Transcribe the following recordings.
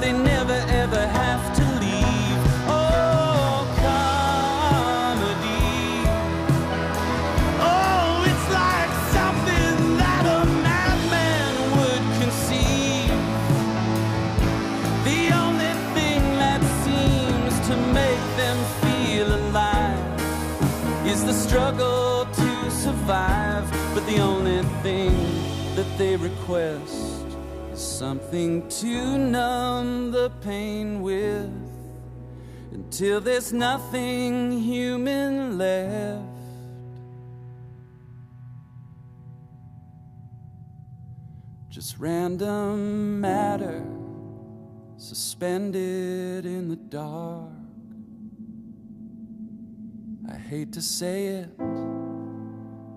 they never ever have to leave. Oh, comedy. Oh, it's like something that a madman would conceive. The only thing that seems to make them feel alive is the struggle to survive. But the only thing that they request something to numb the pain with until there's nothing human left. Just random matter suspended in the dark. I hate to say it,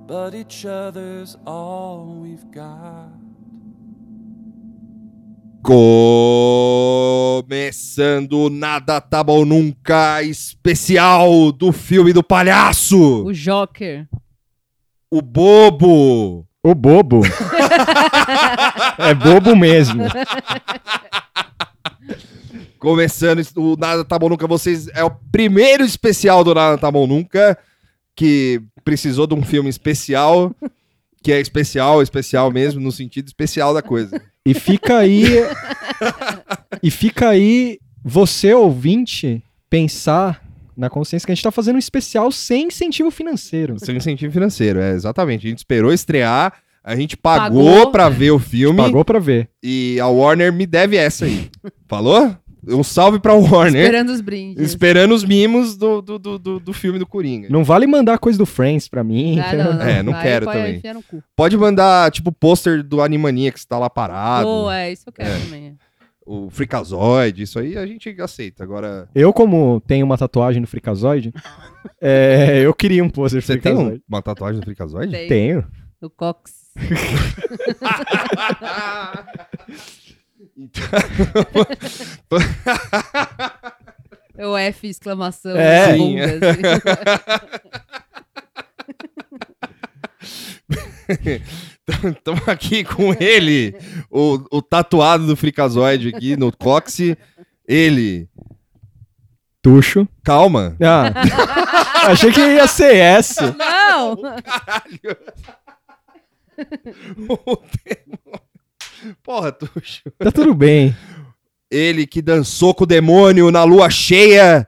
but each other's all we've got. Começando o Nada Tá Bom Nunca especial do filme do palhaço, O Joker. o bobo. O bobo. é bobo mesmo. Começando o Nada Tá Bom Nunca, vocês é o primeiro especial do Nada Tá Bom Nunca que precisou de um filme especial, que é especial, especial mesmo no sentido especial da coisa. E fica aí. e fica aí você, ouvinte, pensar na consciência que a gente tá fazendo um especial sem incentivo financeiro. Sem incentivo financeiro, é exatamente. A gente esperou estrear, a gente pagou, Pagou. pra ver o filme Pagou pra ver. e a Warner me deve essa aí. Falou? Um salve pra Warner. Esperando os brindes. Esperando os mimos do, do, do, do, do filme do Coringa. Não vale mandar coisa do Friends pra mim. Ah, não, não. É, não Aí quero pode também. no. Pode mandar, tipo, pôster do Animania que está lá parado. Boa, é, isso eu quero também. O Freakazoid, isso aí a gente aceita. Agora, Eu, como tenho uma tatuagem do Freakazoid, é, eu queria um pôster do você tem um- uma tatuagem do Freakazoid? Tem. Tenho. O Cox. É o F, exclamação. É. Estamos aqui com ele, o, o tatuado do Freakazoid aqui no cóccix. Ele. Tuxo. Calma. Ah, achei que ia ser essa. Não! Porra, Tuxo. Tá tudo bem. Ele que dançou com o demônio na lua cheia.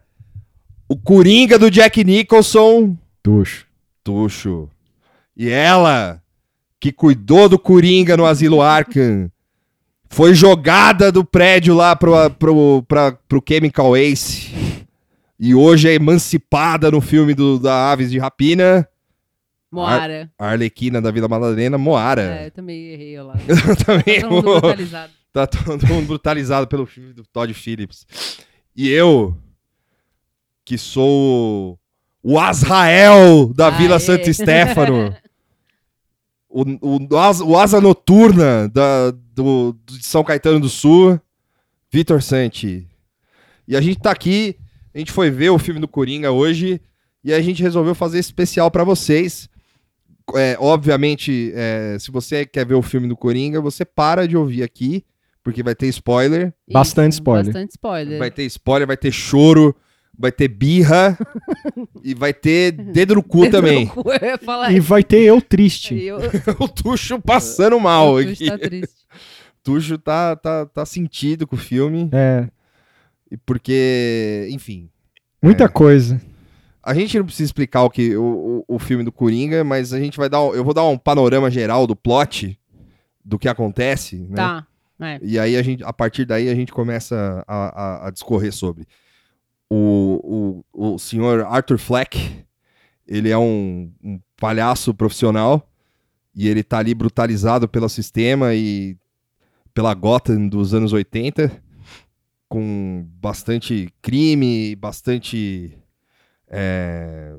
O Coringa do Jack Nicholson. Tuxo. Tuxo. E ela, que cuidou do Coringa no Asilo Arkham, foi jogada do prédio lá pro, pro, pra, pro Chemical Ace. E hoje é emancipada no filme do, da Aves de Rapina. Moara. A Arlequina da Vila Madalena, Moara. É, eu também errei eu lá. Eu também Todo mundo brutalizado. Tá todo mundo brutalizado pelo filme do Todd Phillips. E eu, que sou o Azrael da Vila. Santo Stefano, o, o, asa, o asa noturna da, do, de São Caetano do Sul, Vitor Santi. E a gente tá aqui, a gente foi ver o filme do Coringa hoje e a gente resolveu fazer esse especial pra vocês. É, obviamente, é, se você quer ver o filme do Coringa, você para de ouvir aqui, porque vai ter spoiler. Bastante spoiler. Bastante spoiler. Vai ter spoiler, vai ter choro, vai ter birra e vai ter dedo no cu também. Eu ia falar E vai ter eu triste. Eu, o Tuxo passando mal o aqui. Tuxo tá triste. Tuxo tá, tá, tá sentido com o filme, É, e porque, enfim. muita É. coisa. A gente não precisa explicar o, que, o, o, filme do Coringa, mas a gente vai dar. eu vou dar um panorama geral do plot, do que acontece, né? Tá. É. E aí a gente, a partir daí a gente começa a, a- a discorrer sobre. O, o, o senhor Arthur Fleck, ele é um, um palhaço profissional e ele tá ali brutalizado pelo sistema e pela Gotham dos anos 80, com bastante crime, bastante é,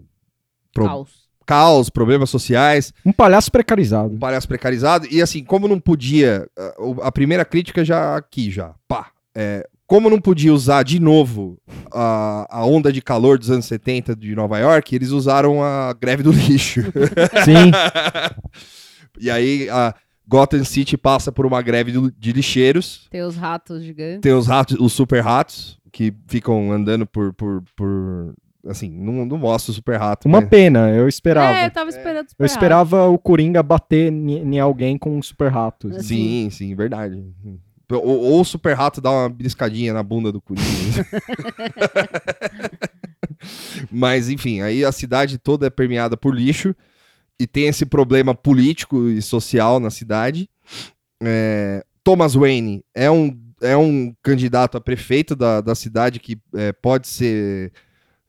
pro- Caos. caos, problemas sociais Um palhaço precarizado. um palhaço precarizado. E assim, como não podia. a- primeira crítica já aqui, já. Pá. É, como não podia usar de novo a, a onda de calor dos anos 70 de Nova York, eles usaram a greve do lixo. Sim. e aí a Gotham City passa por uma greve de lixeiros. Tem os ratos gigantes. Tem os ratos, os super ratos, que ficam andando por. por, por assim, não, não mostra o super rato. Uma né? pena, eu esperava. É, eu tava esperando eu esperava o Coringa bater em em alguém com um super rato. assim. Sim, sim, verdade. Ou, ou o super rato dá uma beliscadinha na bunda do Coringa. Mas, enfim, aí a cidade toda é permeada por lixo e tem esse problema político e social na cidade. É, Thomas Wayne é um, é um candidato a prefeito da, da cidade que é, pode ser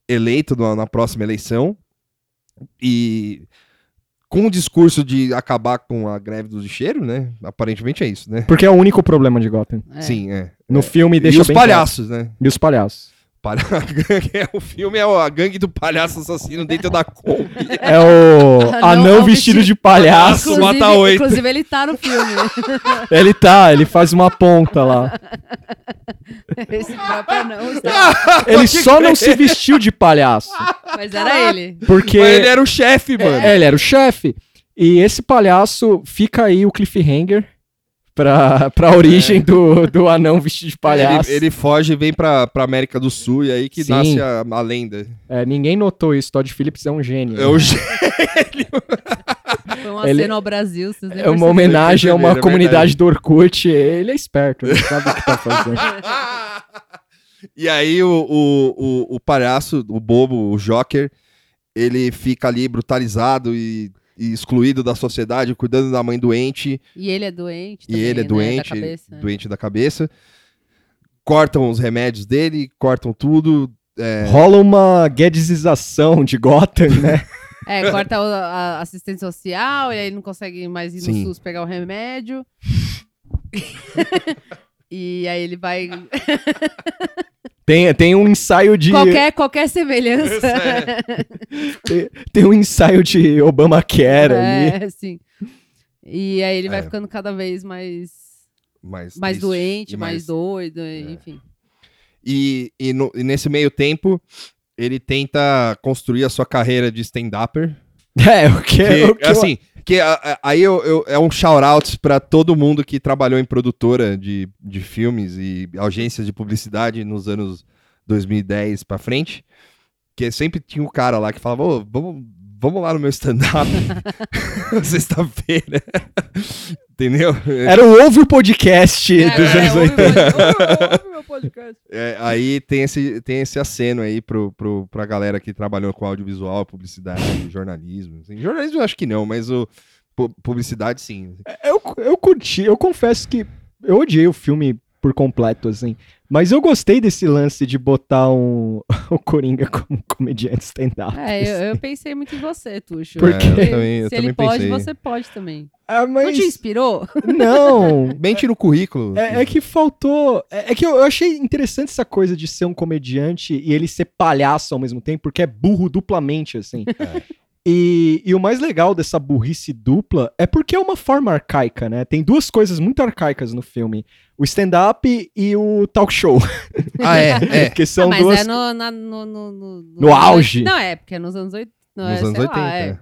eleito na, na próxima eleição. E com o discurso de acabar com a greve do lixeiro, né? Aparentemente é isso, né? Porque é o único problema de Gotham. É. Sim, é. No filme deixa e os bem claro. palhaços, né? E os palhaços. Palha- o filme é a gangue do palhaço assassino dentro da Kombi. É o Anão- anão anão vestido vestido- de palhaço. Inclusive- mata oito. inclusive, ele tá no filme. Ele tá, ele faz uma ponta lá. Esse próprio anão está... Ele só não se vestiu de palhaço. Mas era ele. Porque Mas ele era o chefe, mano. É, ele era o chefe. E esse palhaço fica aí o cliffhanger pra, pra origem do, do anão vestido de palhaço. Ele, ele foge e vem pra, pra América do Sul e aí que Sim. nasce a, a lenda. É, ninguém notou isso. Todd Phillips é um gênio. É o gê- Foi um Ele- aceno ao Brasil. Vocês É uma homenagem a uma É comunidade do Orkut. Ele é esperto, ele sabe o que tá fazendo. e aí o, o, o, o palhaço, o bobo, o Joker, ele fica ali brutalizado e excluído da sociedade, cuidando da mãe doente. E ele é doente e também, ele é né, doente, da cabeça. doente da cabeça. Cortam os remédios dele, cortam tudo. é, Rola uma guedesização de Gotham, né? É, corta o- a assistente social, e aí ele não consegue mais ir no Sim. SUS pegar o remédio. e aí ele vai. Tem, tem um ensaio de. Qualquer, qualquer semelhança. Tem, tem um ensaio de Obamacare ali. é, sim. E aí ele vai É. ficando cada vez mais, mais, mais triste doente, e mais, doido, enfim. E, e, no- e nesse meio tempo, ele tenta construir a sua carreira de stand-upper. É, o que, Que, o que eu- assim, que a- a- aí eu, eu- é um shout-out pra todo mundo que trabalhou em produtora de, de filmes e agências de publicidade nos anos 2010 pra frente. Que sempre tinha um cara lá que falava, ô, vamos, vamos lá no meu stand-up. Sexta-feira. Entendeu? Era o Ouve o Podcast É, dos é, anos ouve 80. meu- ouve meu podcast. É, aí tem esse, tem esse aceno aí pro, pro, pra galera que trabalhou com audiovisual, publicidade, jornalismo. assim. Jornalismo eu acho que não, mas o pu- publicidade sim. Eu, eu curti, eu confesso que eu odiei o filme por completo, assim. Mas eu gostei desse lance de botar um, o Coringa como comediante stand-up. É, eu, eu pensei muito em você, Tuxo. Por É, também, eu Se também ele pode, pensei. você pode também. Ah, Não mas te inspirou? não. Mente no currículo. É, é que faltou. É, é que eu, eu achei interessante essa coisa de ser um comediante e ele ser palhaço ao mesmo tempo, porque é burro duplamente, assim. E, e o mais legal dessa burrice dupla é porque é uma forma arcaica, né? Tem duas coisas muito arcaicas no filme: o stand-up e o talk show. Ah, é, é. que são Ah, mas duas. é no, na- no, no, no, No auge. Não, é, porque é nos anos 80. Não, Nos é, anos sei 80. Lá, é.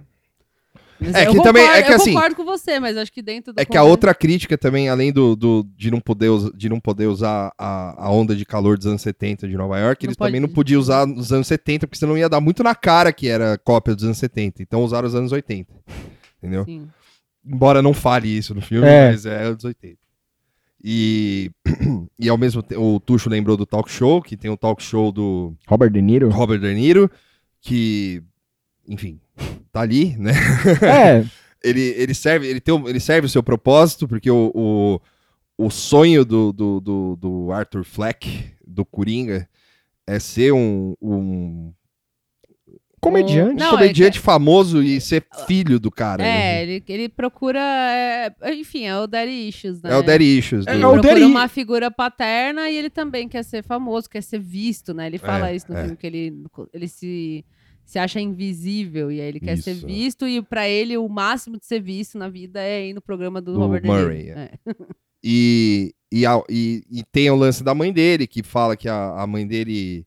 É. Mas É eu que também- é concordo- que eu assim, concordo com você, mas acho que dentro do É que a outra crítica também, além do, do- de, não poder, de não poder usar a, a onda de calor dos anos 70 de Nova York, Não eles pode- também não podiam usar nos anos 70, porque senão ia dar muito na cara que era cópia dos anos 70. Então usaram os anos 80. Entendeu? Sim. Embora não fale isso no filme, É. mas é anos 80. E, e ao mesmo tempo, o Tuxo lembrou do talk show, que tem o talk show do Robert De Niro? Robert De Niro, que, enfim, tá ali, né? É, ele, ele, serve, ele, tem, o- ele serve o seu propósito, porque o, o, o sonho do, do, do, do Arthur Fleck, do Coringa, é ser um, um comediante. Não, é comediante famoso e ser filho do cara. É, né? ele, ele procura. é, enfim, é o Daddy Issues, né? É o Daddy Issues. É do- Ele o procura Daddy- uma figura paterna e ele também quer ser famoso, quer ser visto, né? Ele fala É, isso no é. filme, que ele, ele se, se acha invisível e aí ele quer ser Isso. visto e pra ele o máximo de ser visto na vida é ir no programa do Do Robert De Niro. Murray, é. É. E, e, e- e tem o lance da mãe dele, que fala que a, a mãe dele.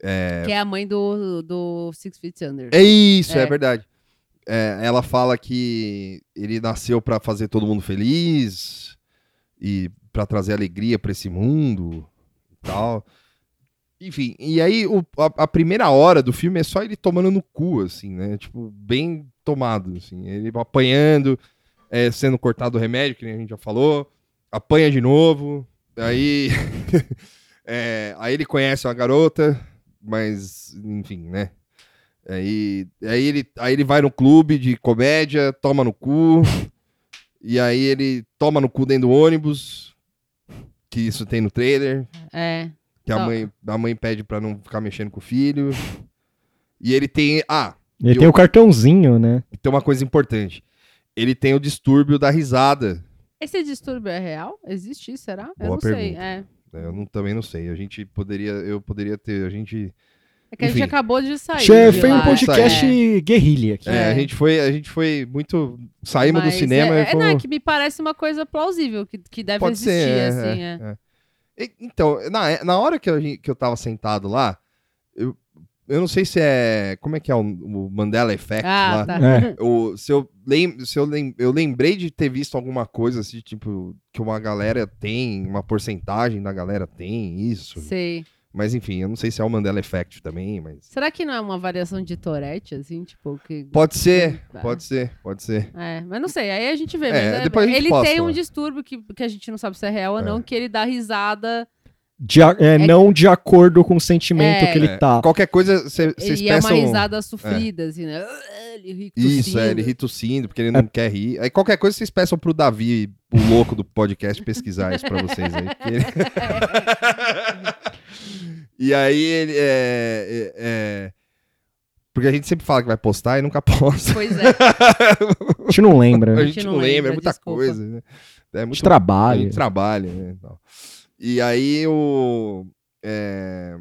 É, Que é a mãe do, do Six Feet Under. é isso, é, É. verdade. É, ela fala que ele nasceu pra fazer todo mundo feliz e pra trazer alegria pra esse mundo e tal. Enfim, e aí o- a, a primeira hora do filme é só ele tomando no cu, assim, né? Tipo, bem tomado, assim. Ele apanhando, é, sendo cortado o remédio, que a gente já falou, apanha de novo, aí... é, aí ele conhece uma garota, mas, enfim, né? Aí, aí, ele, aí ele vai no clube de comédia, toma no cu, e aí ele toma no cu dentro do ônibus, que isso tem no trailer, É. que a Tá. mãe, a mãe pede pra não ficar mexendo com o filho. E ele tem. Ah, Ele E tem o- cartãozinho, né? tem uma coisa importante. Ele tem o distúrbio da risada. Esse distúrbio é real? Existe isso, será? eu Boa não sei. pergunta. É. né? Eu não- também não sei. A gente poderia. Eu poderia ter. A gente. É que a Enfim. gente acabou de sair. Che- de foi um lá. podcast É. guerrilha aqui. É, É. a gente foi. A gente foi muito. Saímos do Mas cinema é, e é, não, é fomos. que me parece uma coisa plausível, que, que deve Pode existir, ser. é, assim, é, é. Então, na, na hora que eu, que eu tava sentado lá, eu, eu não sei se é. Como é que é o, o Mandela Effect Ah, lá? tá. É. O, se eu, lem, se eu, lem, eu lembrei de ter visto alguma coisa assim, tipo, que uma galera tem, uma porcentagem da galera tem isso. Sei. Mas enfim, eu não sei se é o Mandela Effect também, mas. Será que não é uma variação de Tourette, assim, tipo, que... Pode ser, Ah. pode ser, pode ser. É, mas não sei, aí a gente vê. É, mas é- depois a gente ele posta tem um lá. distúrbio que, que a gente não sabe se é real ou É. não, que ele dá risada. De a- é, Não de acordo com o sentimento É. que ele É, tá. Qualquer coisa, cê- vocês e é uma peçam. risada sofrida, assim, né? Ele ri Isso, é, ele tossindo. ri tossindo, porque ele não quer rir. Aí qualquer coisa vocês peçam pro Davi, o louco do podcast, pesquisar isso pra vocês aí. porque ele- e aí ele é, é- é- Porque a gente sempre fala que vai postar e nunca posta. Pois é. A gente não lembra. A né? gente não lembra, é muita desculpa. coisa, né? É A muito gente trabalha. muito trabalho, né? e. E aí o. é,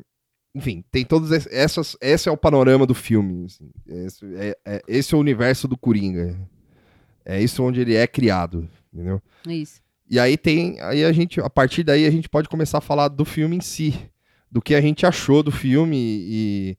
Enfim, tem todos esses. Essas, esse é o panorama do filme. assim. Esse, é, é- esse é o universo do Coringa. É isso onde ele é criado, entendeu? Isso. E aí tem. Aí a gente. A partir daí a gente pode começar a falar do filme em si. Do que a gente achou do filme e.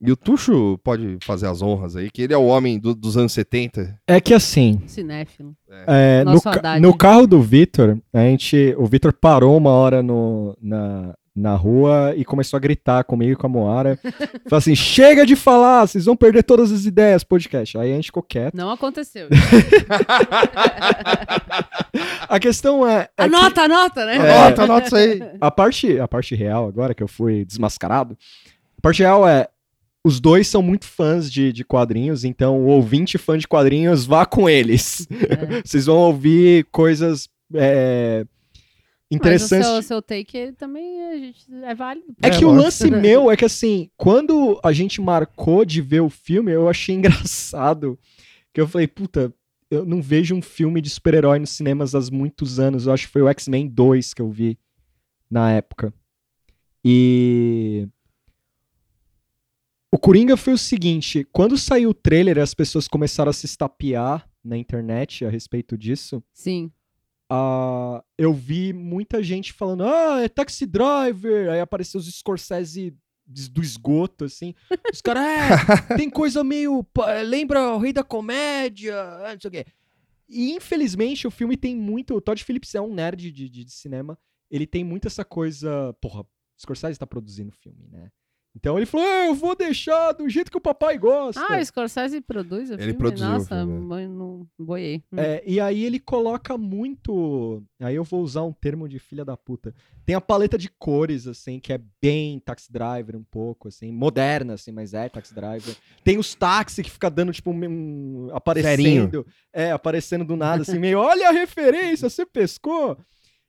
E o Tuxo pode fazer as honras aí, que ele é o homem do- dos anos 70. É que assim, Cinéfilo. é, no, ca- Haddad. no carro do Vitor, a gente, o Vitor parou uma hora no, na, na rua e começou a gritar comigo e com a Moara. Falou assim: chega de falar, vocês vão perder todas as ideias, podcast. Aí a gente ficou quieto. Não aconteceu. A questão é. é que anota, anota, né? É. Anota, anota isso aí. a, parte, a parte real, agora que eu fui desmascarado, a parte real é. Os dois são muito fãs de, de quadrinhos, então o ouvinte fã de quadrinhos, vá com eles. É. Vocês vão ouvir coisas é, Mas interessantes. o seu, o seu take também a gente, é válido. É É, que o lógico. lance meu é que assim, quando a gente marcou de ver o filme, eu achei engraçado. Que eu falei, puta, eu não vejo um filme de super-herói nos cinemas há muitos anos. Eu acho que foi o X-Men 2 que eu vi na época. E. O Coringa foi o seguinte: quando saiu o trailer, as pessoas começaram a se estapear na internet a respeito disso. Sim. Ah, eu vi muita gente falando, ah, é Taxi Driver. Aí apareceu os Scorsese do esgoto, assim. Os caras, é, tem coisa meio. pa- Lembra o Rei da Comédia, ah, não sei o quê. E infelizmente o filme tem muito. O Todd Phillips é um nerd de, de- de cinema. Ele tem muito essa coisa. Porra, Scorsese tá produzindo filme, né? Então ele falou, ah, eu vou deixar do jeito que o papai gosta. Ah, o Scorsese produz o Ele filme? produziu Nossa, filme, é. mãe, não boiei. Hum. É, e aí ele coloca muito. Aí eu vou usar um termo de filha da puta. Tem a paleta de cores, assim, que é bem Taxi Driver um pouco, assim, moderna, assim, mas é Taxi Driver. Tem os táxi que fica dando, tipo, um, um- aparecendo. É, aparecendo do nada, assim, meio, olha a referência, você pescou?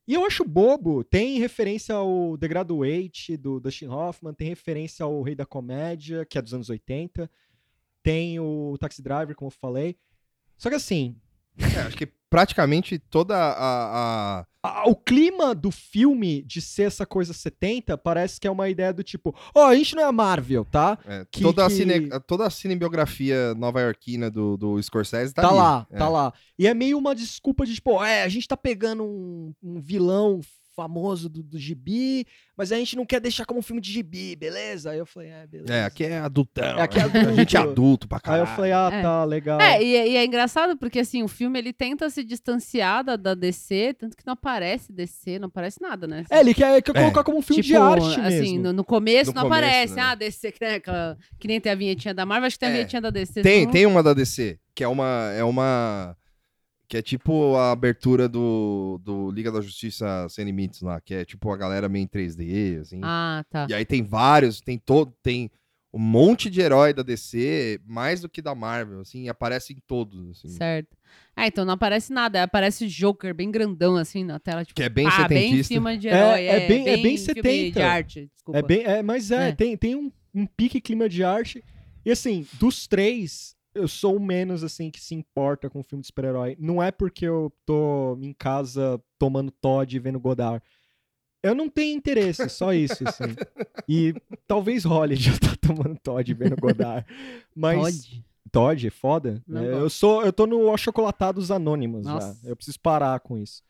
E eu acho bobo. Tem referência ao The Graduate, do Dustin Hoffman, tem referência ao Rei da Comédia, que é dos anos 80. Tem o Taxi Driver, como eu falei. Só que assim, É, acho que praticamente toda a. a- a- o clima do filme de ser essa coisa 70 parece que é uma ideia do tipo, ó, a gente não é a Marvel, tá? é, Que- toda, A que- cine, toda a cinebiografia nova-iorquina do, do Scorsese tá, Tá, ali. lá, É. tá lá. E é meio uma desculpa de tipo, é, a gente tá pegando um, um vilão famoso do, do gibi, mas a gente não quer deixar como um filme de gibi, beleza? Aí eu falei, é, beleza. É, aqui é adultão. É, aqui é A gente é adulto. adulto pra Aí caralho. eu falei, ah, É. tá, legal. É, e, e é engraçado porque assim, o filme ele tenta se distanciar da, da DC, tanto que não aparece DC, não aparece nada, né? É, ele quer, quer É. colocar como um filme de Tipo, arte assim, mesmo. no, no começo No não começo, aparece. né? Ah, DC, que, né, aquela- que nem tem a vinhetinha da Marvel, acho que tem a É. vinhetinha da DC. Tem, não- tem uma da DC, que é uma. É uma. Que é tipo a abertura do, do Liga da Justiça Sem Limites lá, que é tipo a galera meio em 3D, assim. Ah, tá. E aí tem vários, tem todo. Tem um monte de herói da DC, mais do que da Marvel, assim, e aparece em todos, assim. Certo. Ah, então não aparece nada. Aparece o Joker bem grandão, assim, na tela. Tipo, Que é bem pá, bem em setentista. cima de É, herói. é bem- é bem filme 70. de arte, desculpa. É bem, é, mas é, É. tem, tem um, um pique clima de arte. E assim, dos três, eu sou o menos assim que se importa com o filme de super-herói. Não é porque eu tô em casa tomando Todd e vendo Godard. Eu não tenho interesse, só isso, assim. E talvez role de eu estar tomando Todd e vendo Godard. Mas. Todd. Todd é foda. Não É, gosto. eu sou, eu tô no Achocolatados Anônimos Nossa. já. Eu preciso parar com isso.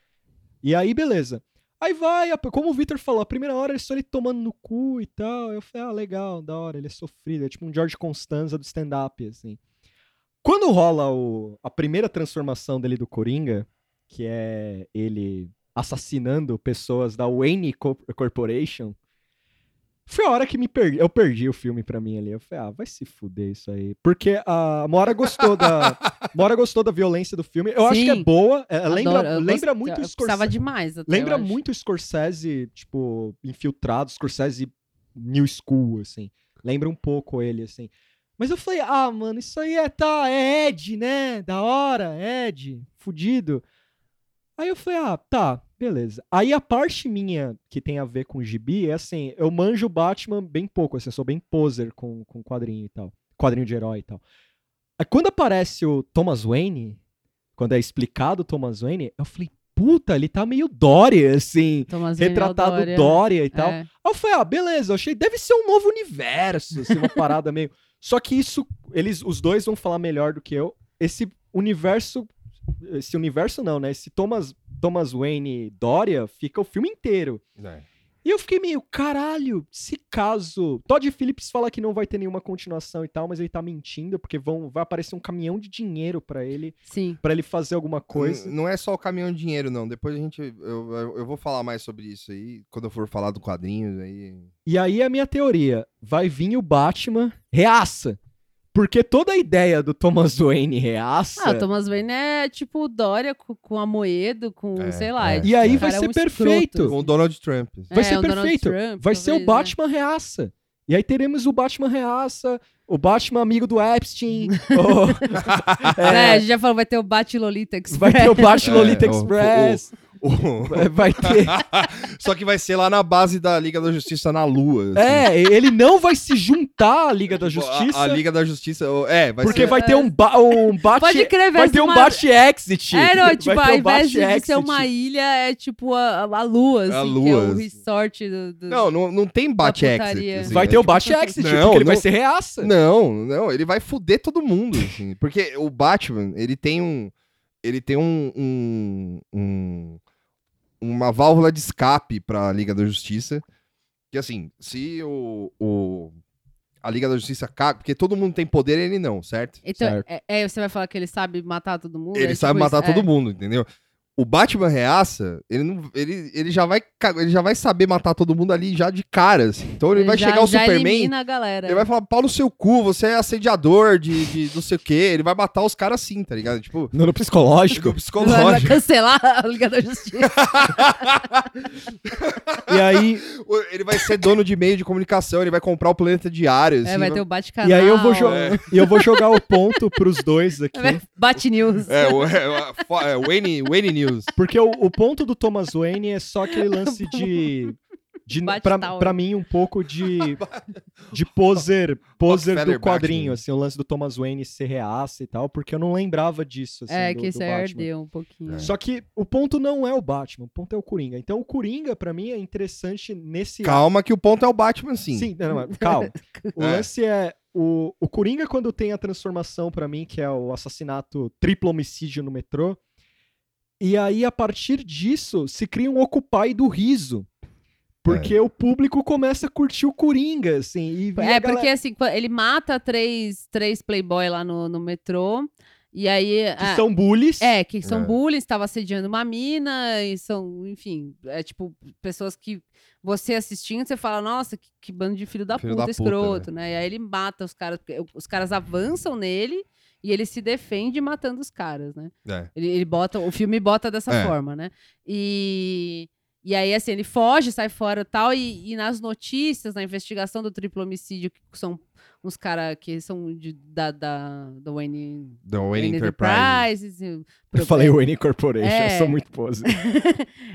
E aí, beleza. Aí vai, como o Victor falou, a primeira hora é só ele tomando no cu e tal. Eu falei, ah, legal, da hora, ele é sofrido. É tipo um George Constanza do stand-up, assim. Quando rola o, a primeira transformação dele do Coringa, que é ele assassinando pessoas da Wayne Co- Corporation, foi a hora que me perdi. Eu perdi o filme pra mim ali. Eu falei, ah, vai se fuder isso aí. Porque a Mora gostou da. Mora gostou da violência do filme. Eu acho que é Sim. boa. é, lembra lembra gost- muito eu o Scorsese. demais. Até, Lembra muito o Scorsese, tipo, infiltrado, Scorsese New School, assim. Lembra um pouco ele, assim. Mas eu falei, ah, mano, isso aí é, tá, é Ed, né? Da hora, Ed, fudido. Aí eu falei, ah, tá, beleza. Aí a parte minha que tem a ver com o gibi é assim, eu manjo o Batman bem pouco, assim, eu sou bem poser com, com quadrinho e tal. Quadrinho de herói e tal. Aí quando aparece o Thomas Wayne, quando é explicado o Thomas Wayne, eu falei, puta, ele tá meio Dória, assim. Thomas Wayne Retratado Dória. Dória e tal. É. Aí eu falei, ah, beleza, eu achei, deve ser um novo universo, assim, uma parada meio. Só que isso, eles, os dois vão falar melhor do que eu. Esse universo, esse universo não, né? Esse Thomas, Thomas Wayne Dória fica o filme inteiro. É. E eu fiquei meio, caralho, se caso. Todd Phillips fala que não vai ter nenhuma continuação e tal, mas ele tá mentindo, porque vão, vai aparecer um caminhão de dinheiro pra ele, Sim. para ele fazer alguma coisa. N- Não é só o caminhão de dinheiro, não. Depois a gente. Eu, eu, eu vou falar mais sobre isso aí. Quando eu for falar do quadrinho, aí. E aí a minha teoria, vai vir o Batman reaça. Porque toda a ideia do Thomas Wayne reaça. Ah, o Thomas Wayne é tipo o Dória com, com Amoedo, com, É, sei lá. é. tipo, E aí vai cara é ser um perfeito. Com o Donald Trump. vai É, ser perfeito. Trump, vai ser o talvez, né? Batman reaça. E aí teremos o Batman reaça, o Batman amigo do Epstein. o- É, é, a gente já falou, vai ter o Bat Lolita Express. vai ter o Batman Lolita É, o- Express. O- vai- Vai ter. Só que vai ser lá na base da Liga da Justiça na Lua. assim. É, ele não vai se juntar à Liga da Tipo, a- Justiça. A, Liga da Justiça. É, vai porque ser. vai ter um, ba um Bat. Pode crer, vai ter um uma... Bat Exit. É, não, Vai tipo, ter ao um invés de, Bat de ser Exit. uma ilha, é tipo a, a lua, assim, A que é lua. o resort do... do- Não, não, não tem bate exit. assim, Vai é ter o tipo- Bat Exit, Não, porque ele vai não- ser reaça. Não, não, ele vai fuder todo mundo, assim, porque o Batman, ele tem um, ele tem um, um- um- uma válvula de escape pra Liga da Justiça, que assim, se o, o- a Liga da Justiça caga, porque todo mundo tem poder, ele não, certo? Então, Certo. é, é, você vai falar que ele sabe matar todo mundo? Ele é sabe tipo matar isso, todo é. mundo, entendeu? O Batman reaça, ele, não, ele, ele, já vai, ele já vai saber matar todo mundo ali já de cara, assim. Então ele vai já, chegar o Superman, elimina a galera. ele vai falar, pau no seu cu, você é assediador de, de não sei o quê. Ele vai matar os caras assim, tá ligado? Tipo, No, no psicológico. Vai psicológico. cancelar a Liga da Justiça. e aí, ele vai ser dono de meio de comunicação, ele vai comprar o planeta diário. é, assim, vai ter o Bate-Canal. e aí eu vou, jo É. e eu vou jogar o ponto pros dois aqui. Bate-News. É, o, é, o- é, Wayne, Wayne News. Porque o, o ponto do Thomas Wayne é só aquele lance de. de pra, Tower. pra mim, um pouco de. de poser, poser do quadrinho, Batman. assim, o lance do Thomas Wayne ser reaça e tal, porque eu não lembrava disso. Assim, é, do, que isso ardeu um pouquinho. Só que o ponto não é o Batman, o ponto é o Coringa. Então o Coringa, pra mim, é interessante nesse. Calma que o ponto é o Batman, sim. Sim, não, não, calma. O É. lance é. O, o Coringa, quando tem a transformação pra mim, que é o assassinato triplo homicídio no metrô, E aí, a partir disso, se cria um Occupy do riso. Porque É. o público começa a curtir o Coringa, assim. É, galera- porque assim, ele mata três, três playboy lá no, no metrô. E aí. Que ah, são bullies. É, que são É. bullies, estava assediando uma mina, e são, enfim, é tipo, pessoas que você assistindo, você fala, nossa, que, que bando de filho da Filho puta, da puta, escroto, né? E aí ele mata os caras, os caras avançam nele e ele se defende matando os caras, né? É. Ele, ele bota, o filme bota dessa É. forma, né? E, e aí, assim, ele foge, sai fora e tal, e, e nas notícias, na investigação do triplo homicídio, que são uns caras que são de, da, da, do Wayne, The Wayne Enterprise. Enterprises. Eu falei Wayne Corporation, É. eu sou muito pose.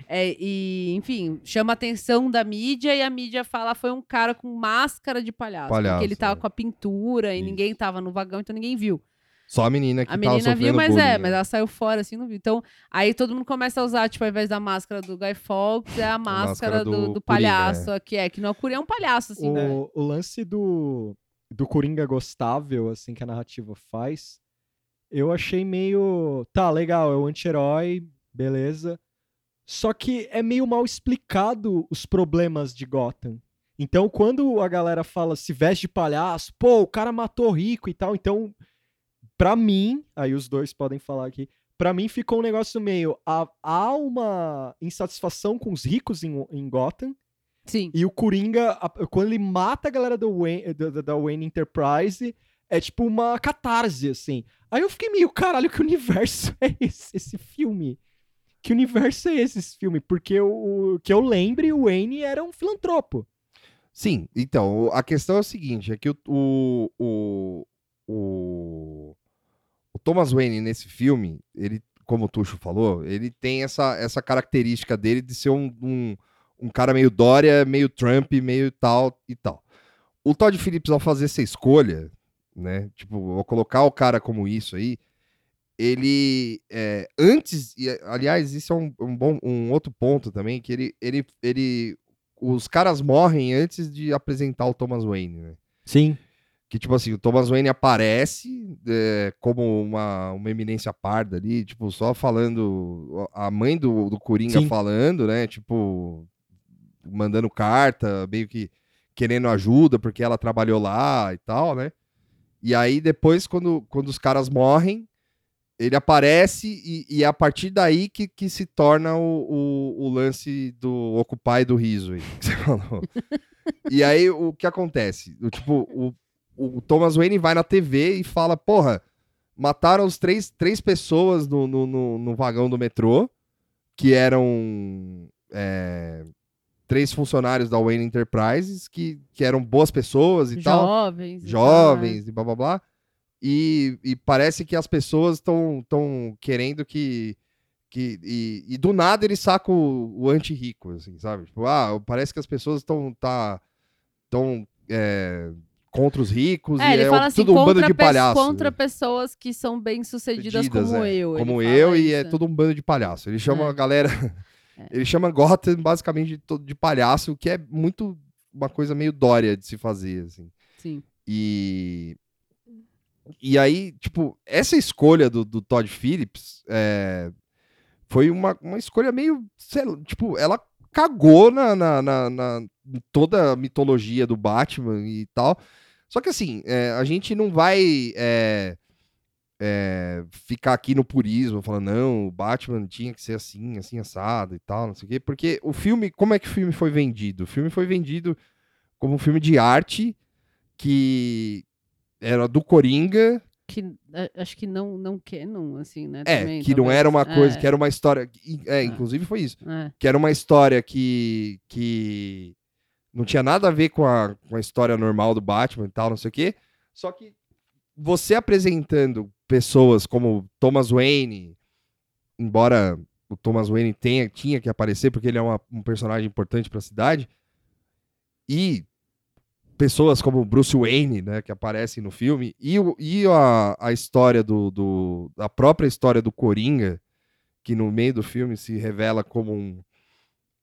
É, e, enfim, chama a atenção da mídia e a mídia fala foi um cara com máscara de palhaço. Palhaço, porque ele tava é. com a pintura e Isso. ninguém tava no vagão, então ninguém viu. Só a menina que a tava menina viu, mas bullying, é, mas ela saiu fora, assim, não viu. Então, aí todo mundo começa a usar, tipo, ao invés da máscara do Guy Fawkes, é a máscara, máscara do, do do Coringa, palhaço, que é, que não é o Coringa, é um palhaço, assim, né? o, o lance do, do Coringa gostável, assim, que a narrativa faz, eu achei meio. Tá, legal, é o anti-herói, beleza. Só que é meio mal explicado os problemas de Gotham. Então, quando a galera fala se veste de palhaço, pô, o cara matou rico e tal, então, pra mim, aí os dois podem falar aqui, pra mim ficou um negócio meio. Há, há uma insatisfação com os ricos em, em Gotham, Sim. e o Coringa, a- quando ele mata a galera do Wayne, da, da- da Wayne Enterprise, é tipo uma catarse, assim. Aí eu fiquei meio, caralho, que universo é esse, esse filme? Que universo é esse, esse filme? Porque o, que eu lembre, o Wayne era um filantropo. Sim, então, a questão é o seguinte, é que o, o, o Thomas Wayne nesse filme, ele, como o Tuxo falou, ele tem essa, essa característica dele de ser um, um, um cara meio Dória, meio Trump, meio tal e tal. O Todd Phillips, ao fazer essa escolha, né, tipo, ao colocar o cara como isso aí, ele, é, antes, e, aliás, isso é um, um bom, um outro ponto também, que ele, ele, ele os caras morrem antes de apresentar o Thomas Wayne, né? Sim. Que, tipo assim, o Thomas Wayne aparece é, como uma, uma eminência parda ali, tipo, só falando. A mãe do, do Coringa Sim. falando, né? Tipo, mandando carta, meio que querendo ajuda, porque ela trabalhou lá e tal, né? E aí, depois, quando, quando os caras morrem, ele aparece e, e é a partir daí que, que se torna o, o, o lance do Occupy do riso aí, que você falou. e aí, o que acontece? O, tipo, o, o Thomas Wayne vai na TV e fala, porra, mataram os três, três pessoas no, no, no, no vagão do metrô, que eram é, três funcionários da Wayne Enterprises, que, que eram boas pessoas e tal Jovens. tal, jovens e blá blá blá. E, e parece que as pessoas estão tão querendo que. que e, e do nada ele saca o, o anti-rico, assim, sabe? Tipo, ah, parece que as pessoas estão tá, tão, é, contra os ricos É, e ele é fala assim, tudo um bando de palhaço. contra pessoas que são bem-sucedidas Sucedidas, como é. eu. Como eu, e é isso. todo um bando de palhaço. Ele chama É. a galera. Ele chama Gotham basicamente de, de palhaço, o que é muito uma coisa meio dória de se fazer, assim. Sim. E. E aí, tipo, essa escolha do, do Todd Phillips é, foi uma, uma escolha meio. sei tipo, ela cagou na, na, na- na- toda a mitologia do Batman e tal. Só que assim, é, a gente não vai é, é, ficar aqui no purismo, falando, não, o Batman tinha que ser assim, assim, assado e tal, não sei o quê. Porque o filme, como é que o filme foi vendido? O filme foi vendido como um filme de arte que era do Coringa, Que eh, acho que não, não canon, assim, né? é, também, que não talvez. era uma coisa, É, que era uma história, é, inclusive foi isso, é. que era uma história que, que não tinha nada a ver com a, com a história normal do Batman e tal, não sei o quê, só que você apresentando pessoas como Thomas Wayne, embora o Thomas Wayne tenha, tinha que aparecer porque ele é uma- um personagem importante para a cidade, e pessoas como Bruce Wayne, né, que aparecem no filme, e, e a, a história do, do. a própria história do Coringa, que no meio do filme se revela como um.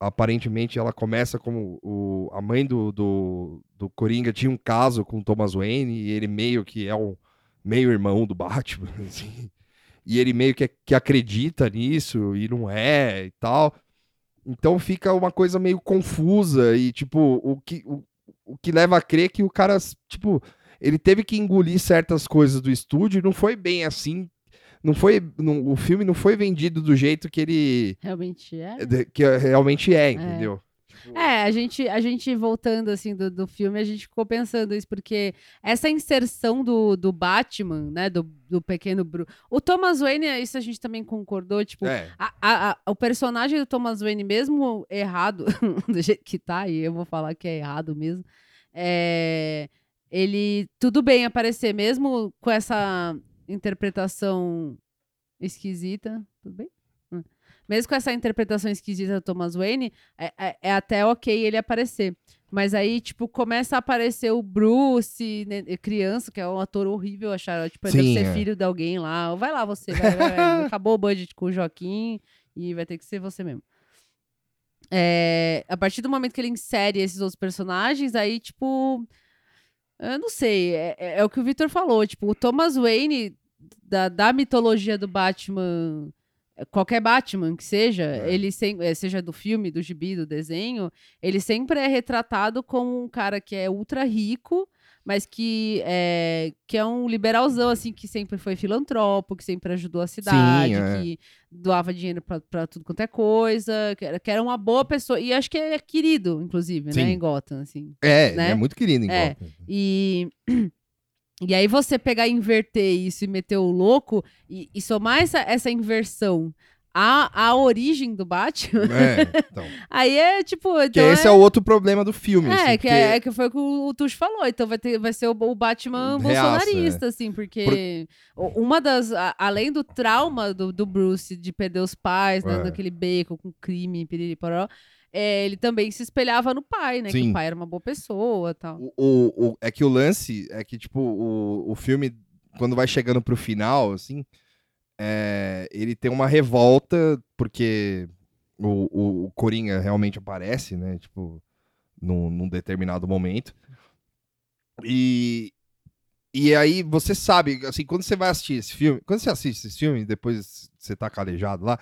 Aparentemente ela começa como o, a mãe do, do, do Coringa tinha um caso com o Thomas Wayne e ele meio que é um meio irmão do Batman, assim. e ele meio que, que acredita nisso e não é e tal. Então fica uma coisa meio confusa e, tipo, o que, o, o que leva a crer que o cara, tipo, ele teve que engolir certas coisas do estúdio e não foi bem assim. Não foi. não- o filme não foi vendido do jeito que ele. Realmente é. que realmente é, entendeu? É, a gente, a gente voltando assim do, do filme, a gente ficou pensando isso, porque essa inserção do, do Batman, né, do, do pequeno Bruce. O Thomas Wayne, isso a gente também concordou, tipo, É. a- a- a- o personagem do Thomas Wayne, mesmo errado, do jeito que tá, e eu vou falar que é errado mesmo, é, ele, tudo bem aparecer, mesmo com essa interpretação esquisita, tudo bem? Hum. Mesmo com essa interpretação esquisita do Thomas Wayne, é, é- é até ok ele aparecer. Mas aí, tipo, começa a aparecer o Bruce, né, criança, que é um ator horrível, acharam. Tipo, ele Sim, deve ser é. filho de alguém lá. Vai lá você, vai, vai, vai. acabou o budget com o Joaquim e vai ter que ser você mesmo. É, a partir do momento que ele insere esses outros personagens, aí, tipo. Eu não sei, é, é- é o que o Victor falou. Tipo, o Thomas Wayne, da, da mitologia do Batman, qualquer Batman que seja, É. ele sem, eh, seja do filme, do gibi, do desenho, ele sempre é retratado como um cara que é ultra rico, mas que é, que é um liberalzão, assim, que sempre foi filantropo, que sempre ajudou a cidade, é. que doava dinheiro pra, pra tudo quanto é coisa, que era, que era uma boa pessoa. E acho que é querido, inclusive, Sim. né, em Gotham, assim. É, né? é muito querido em É. Gotham. E, e aí você pegar e inverter isso e meter o louco e, e somar essa, essa inversão à, à origem do Batman, É, então. aí é tipo. Que Então esse é... o outro problema do filme. é, assim, que, porque- é, que foi o que o, Tuxo falou. Então vai, ter, vai ser o, o Batman Reaça, bolsonarista, assim, porque o- uma das. a- além do trauma do, do Bruce de perder os pais, né, É. naquele beco com crime, piriri, pororó, é, ele também se espelhava no pai, né? Que Sim. o pai era uma boa pessoa tal. O, o- o- é que o lance é que, tipo, o, o filme, quando vai chegando pro final, assim, é, ele tem uma revolta, porque o, o, o Coringa realmente aparece, né? Tipo, num, num determinado momento. E, e aí você sabe, assim, quando você vai assistir esse filme, quando você assiste esse filme, depois você tá calejado lá,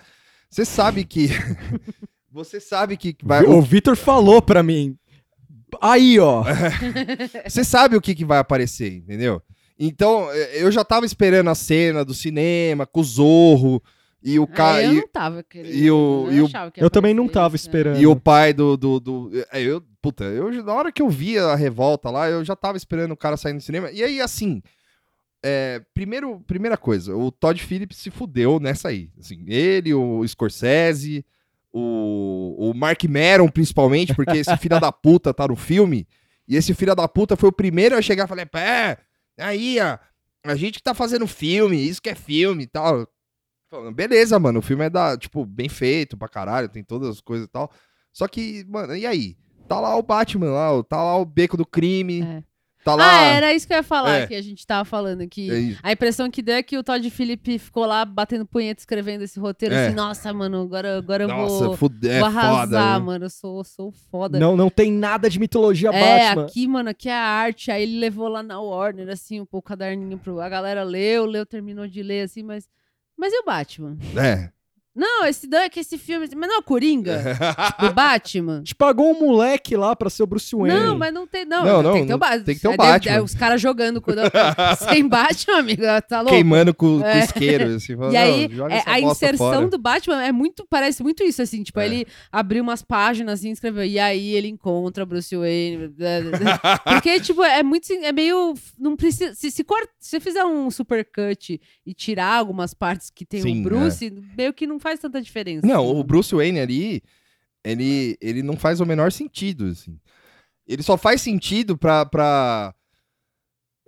você sabe que. você sabe que vai. O Vitor falou pra mim. Aí, ó. Você sabe o que, que vai aparecer, entendeu? Então, eh, eu já tava esperando a cena do cinema com o Zorro e o cara. eu E, não tava querendo. e o- eu e o- Eu também não tava né? esperando. e o pai do. do, do é, eu, puta, eu, na hora que eu vi a revolta lá, eu já tava esperando o cara sair no cinema. E aí, assim. é, primeiro, primeira coisa, o Todd Phillips se fudeu nessa aí. Assim, ele, o Scorsese, o, o Mark Maron, principalmente, porque esse filho da puta tá no filme. E esse filho da puta foi o primeiro a chegar e falar: pé, aí, ó, a gente que tá fazendo filme, isso que é filme e tal. Falando, Beleza, mano, o filme é da, tipo, bem feito pra caralho, tem todas as coisas e tal. Só que, mano, e aí? Tá lá o Batman, lá, tá lá o beco do crime, É. tá lá. Ah, era isso que eu ia falar, É. que a gente tava falando aqui. É isso. A impressão que deu é que o Todd Phillips ficou lá batendo punheta escrevendo esse roteiro É. assim, nossa, mano, agora, agora eu Nossa, vou, fude- é vou arrasar, foda. né? mano. Eu sou, sou foda. Não, não tem nada de mitologia é, Batman. aqui, mano, aqui é a arte. Aí ele levou lá na Warner, assim, um pouco caderninho pro. A galera leu, leu, terminou de ler, assim, mas. Mas e o Batman? É. Não, esse é que esse filme. Mas não é o Coringa? do Batman? A gente pagou um moleque lá pra ser o Bruce Wayne. Não, mas não tem. Não, Não, não, tem que ter o Batman. tem que ter o deve- Batman. aí os caras jogando com. Sem Batman, amigo, tá louco? Queimando com, com É. isqueiro. Assim, E aí, "Não, joga é, a inserção fora." do Batman é muito, parece muito isso, assim, tipo, É. ele abriu umas páginas assim, escreveu, e aí ele encontra Bruce Wayne, porque, tipo, é muito, é meio, não precisa, se, se, cort- se você fizer um supercut e tirar algumas partes que tem Sim, o Bruce, meio que não faz tanta diferença. Não, assim. o Bruce Wayne ali, ele, ele não faz o menor sentido, assim. Ele só faz sentido pra, pra,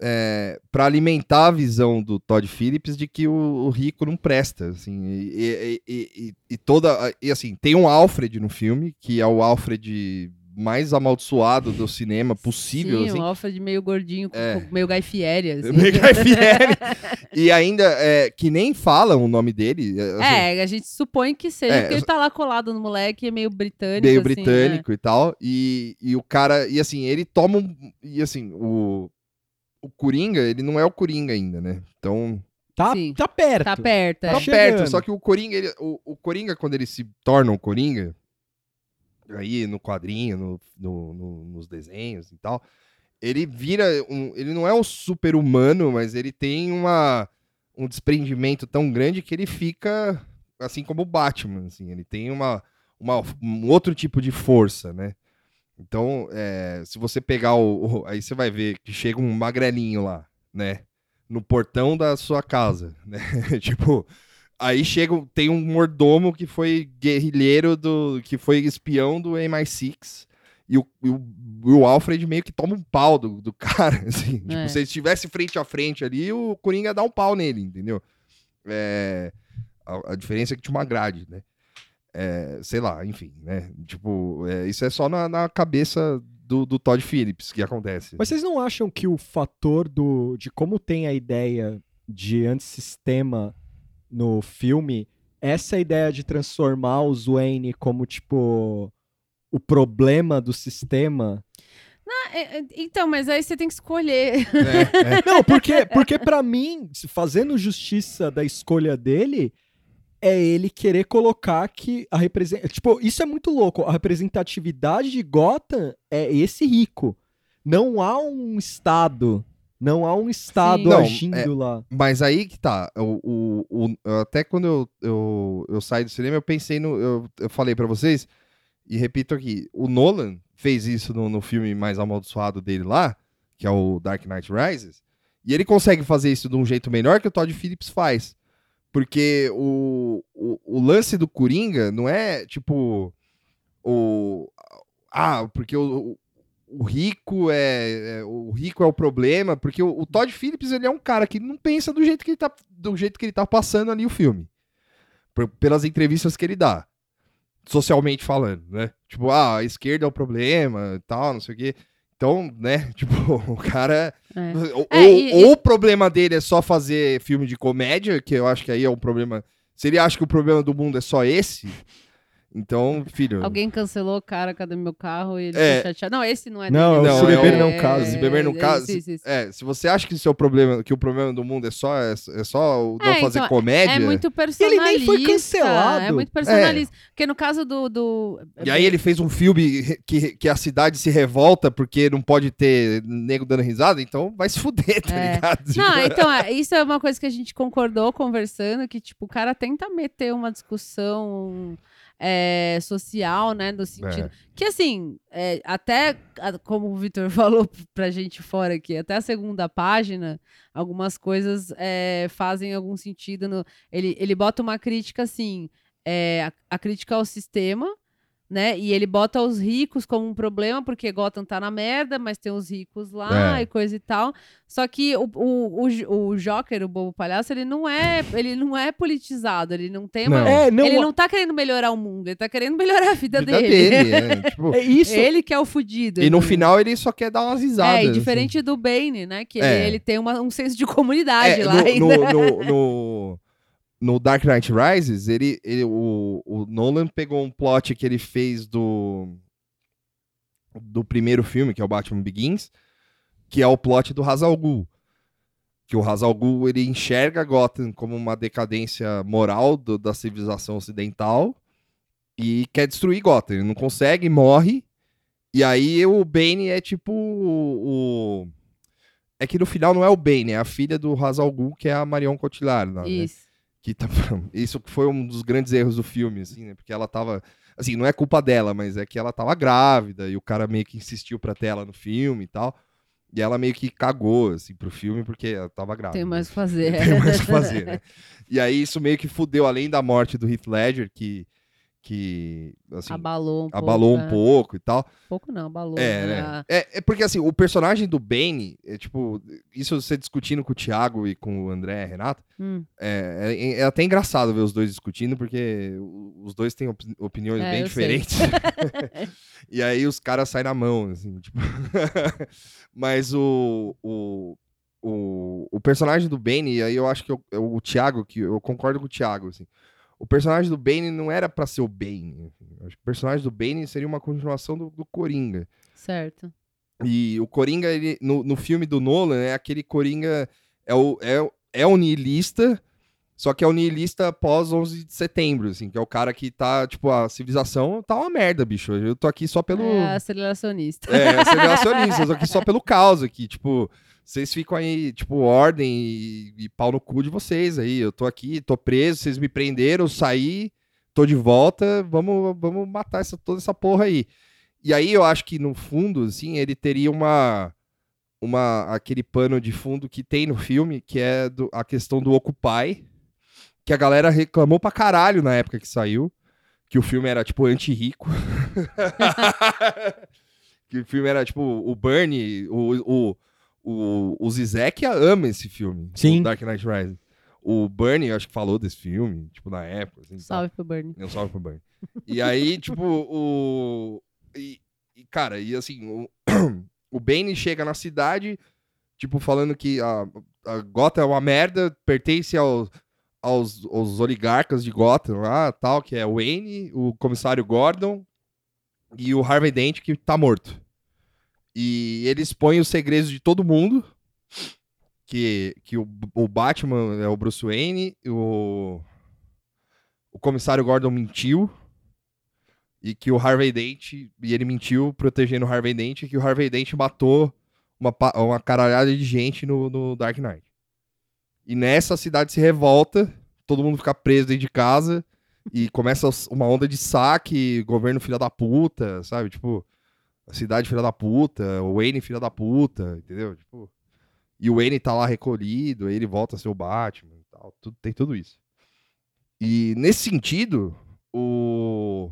é, pra alimentar a visão do Todd Phillips de que o, o rico não presta, assim. E- e- e- e toda... E, assim, tem um Alfred no filme, que é o Alfred mais amaldiçoado do cinema possível, Sim, assim. o Alfred meio gordinho, É. com- meio Guy Fieri, assim. Meio Guy Fieri. E ainda, é, que nem falam o nome dele. é, assim, É, a gente supõe que seja, É, porque ele tá lá colado no moleque, é meio britânico, meio assim, britânico e tal. E, e o cara, e assim, ele toma um. E assim, o, o Coringa, ele não é o Coringa ainda, né? Então, Tá, Sim. tá perto. Tá perto. é. Tá chegando. perto, só que o Coringa, ele- o, o Coringa, quando ele se torna um Coringa, aí no quadrinho, no, no- no- nos desenhos e tal, ele vira um. Ele não é um super-humano, mas ele tem uma, um desprendimento tão grande que ele fica assim como o Batman, assim, ele tem uma, uma- um outro tipo de força, né? Então, é, se você pegar o, o- Aí você vai ver que chega um magrelinho lá, né? No portão da sua casa, né? tipo, aí chega, tem um mordomo que foi guerrilheiro do. que foi espião do MI6. E o, e o, e o Alfred meio que toma um pau do, do cara, assim. Tipo, É. se ele estivesse frente a frente ali, o Coringa dá um pau nele, entendeu? É, a, a diferença é que tinha uma grade, né? É, sei lá, enfim, né? Tipo, é, isso é só na, na cabeça do, do Todd Phillips que acontece. Mas vocês não acham que o fator do, de como tem a ideia de antissistema no filme, essa ideia de transformar os Wayne como, tipo, o problema do sistema? Ah, é, é, Então, mas aí você tem que escolher. É, é. Não, porque, porque para mim, se fazendo justiça da escolha dele, é ele querer colocar que a represent... Tipo, isso é muito louco. A representatividade de Gotham é esse rico. Não há um Estado. Não há um Estado Sim. Não, agindo é- lá. Mas aí que tá. O, o, o- até quando eu, eu, eu saí do cinema, eu pensei no. Eu, eu falei pra vocês, e repito aqui: o Nolan fez isso no, no filme mais amaldiçoado dele lá, que é o Dark Knight Rises, e ele consegue fazer isso de um jeito melhor que o Todd Phillips faz. Porque o, o, o lance do Coringa não é tipo. O. Ah, porque o, o rico é, é- o rico é o problema, porque o, o Todd Phillips ele é um cara que não pensa do jeito que ele tá do jeito que ele tá passando ali o filme. Por- pelas entrevistas que ele dá. Socialmente falando, né? Tipo, ah, a esquerda é o problema e tal, não sei o quê. Então, né, tipo, o cara É. ou, É, e- ou o problema dele é só fazer filme de comédia, que eu acho que aí é um problema. Se ele acha que o problema do mundo é só esse, então, filho. Alguém cancelou o cara, cadê meu carro? E ele É. ficou chateado. Não, esse não é Não, dele. é o esse Se Beber é- Não Case. é- Se Beber Não é- Case, isso, isso. É, se você acha que, o seu problema, que o problema do mundo é só, é, é só o não É, fazer então, comédia. É muito ele personalista. nem foi cancelado. É muito personalista. Porque no caso do. do... E aí ele fez um filme que, que a cidade se revolta porque não pode ter nego dando risada, então vai se fuder, tá É. ligado? Não, então, é, isso é uma coisa que a gente concordou conversando, que, tipo, o cara tenta meter uma discussão é, social, né, no sentido... Que, assim, é, até, como o Vitor falou pra gente fora aqui, até a segunda página, algumas coisas é, fazem algum sentido. No, ele, ele bota uma crítica, assim, é, a, a crítica ao sistema, né? E ele bota os ricos como um problema, porque Gotham tá na merda, mas tem os ricos lá É. e coisa e tal. Só que o, o, o, o Joker, o bobo palhaço, ele não é, ele não é politizado, ele não tem uma. Não. É, não, Ele não tá querendo melhorar o mundo, ele tá querendo melhorar a vida, Vida dele. dele, é, tipo, é isso. Ele que é o fudido. e no ele- final ele só quer dar umas risadas. É, e assim. diferente do Bane, né? Que É. ele, ele tem uma- um senso de comunidade É, lá. no, ainda. no, no, no, no Dark Knight Rises, ele, ele- o, o Nolan pegou um plot que ele fez do, do primeiro filme, que é o Batman Begins, que é o plot do Hazal Ghul. Que o Hazal Ghul, ele enxerga Gotham como uma decadência moral do- da civilização ocidental e quer destruir Gotham. Ele não consegue, morre. E aí o Bane é tipo o... o- É que no final não é o Bane, é a filha do Hazal Ghul, que é a Marion Cotillard. né? Isso. Que tá... Isso foi um dos grandes erros do filme, assim, né? Porque ela tava... Assim, não é culpa dela, mas é que ela tava grávida e o cara meio que insistiu pra ter ela no filme e tal. E ela meio que cagou, assim, pro filme porque ela tava grávida. Tem mais o que fazer. Tem mais o que fazer, né? E aí isso meio que fudeu, além da morte do Heath Ledger, que... que assim, abalou um abalou pouco. um é. pouco e tal. Pouco não, abalou. É, né? né? É, é porque assim, o personagem do Bane, é tipo, isso você discutindo com o Thiago e com o André e Renato, Hum. é, é- é até engraçado ver os dois discutindo, porque os dois têm opi- opiniões É, bem diferentes. e aí os caras saem na mão, assim, tipo. Mas o, o, o, o personagem do Bane, e aí eu acho que eu- eu- o Thiago, que eu concordo com o Thiago, assim. O personagem do Bane não era pra ser o Bane. acho que o personagem do Bane seria uma continuação do, do Coringa. Certo. E o Coringa, ele, no, no filme do Nolan, é aquele Coringa. É o, é, o- é um niilista, só que é um niilista pós 11 de setembro, assim, que é o cara que tá, tipo, a civilização tá uma merda, bicho. Eu tô aqui só pelo. É aceleracionista. É, aceleracionista, eu tô aqui só pelo caos aqui, tipo. Vocês ficam aí, tipo, ordem e, e pau no cu de vocês aí. Eu tô aqui, tô preso, vocês me prenderam, eu saí, tô de volta, vamos, vamos matar essa, toda essa porra aí. E aí eu acho que no fundo, assim, ele teria uma, uma aquele pano de fundo que tem no filme, que é do- a questão do Occupy, que a galera reclamou pra caralho na época que saiu, que o filme era, tipo, anti-rico. que o filme era, tipo, o Bernie, o, o, o, o Zizek ama esse filme, Sim. o Dark Knight Rises. O Bernie, eu acho que falou desse filme, tipo, na época. Assim. Salve pro Bernie. Um salve pro Bernie. E aí, tipo, o. E, e, cara, e assim, o, o Bane chega na cidade, tipo, falando que a, a Gotham é uma merda, pertence aos, aos, aos oligarcas de Gotham lá, tal, que é o Wayne, o comissário Gordon e o Harvey Dent, que tá morto. E ele expõe os segredos de todo mundo. Que, que o, o Batman é o Bruce Wayne, o, o comissário Gordon mentiu e que o Harvey Dent, e ele mentiu protegendo o Harvey Dent, e que o Harvey Dent matou uma, uma caralhada de gente no, no Dark Knight. E nessa a cidade se revolta, todo mundo fica preso dentro de casa, e começa uma onda de saque, governo filha da puta, sabe? Tipo, a cidade filha da puta, o Wayne filha da puta, entendeu? Tipo, e o Wayne tá lá recolhido, ele volta a ser o Batman e tal, tudo, tem tudo isso. E nesse sentido, o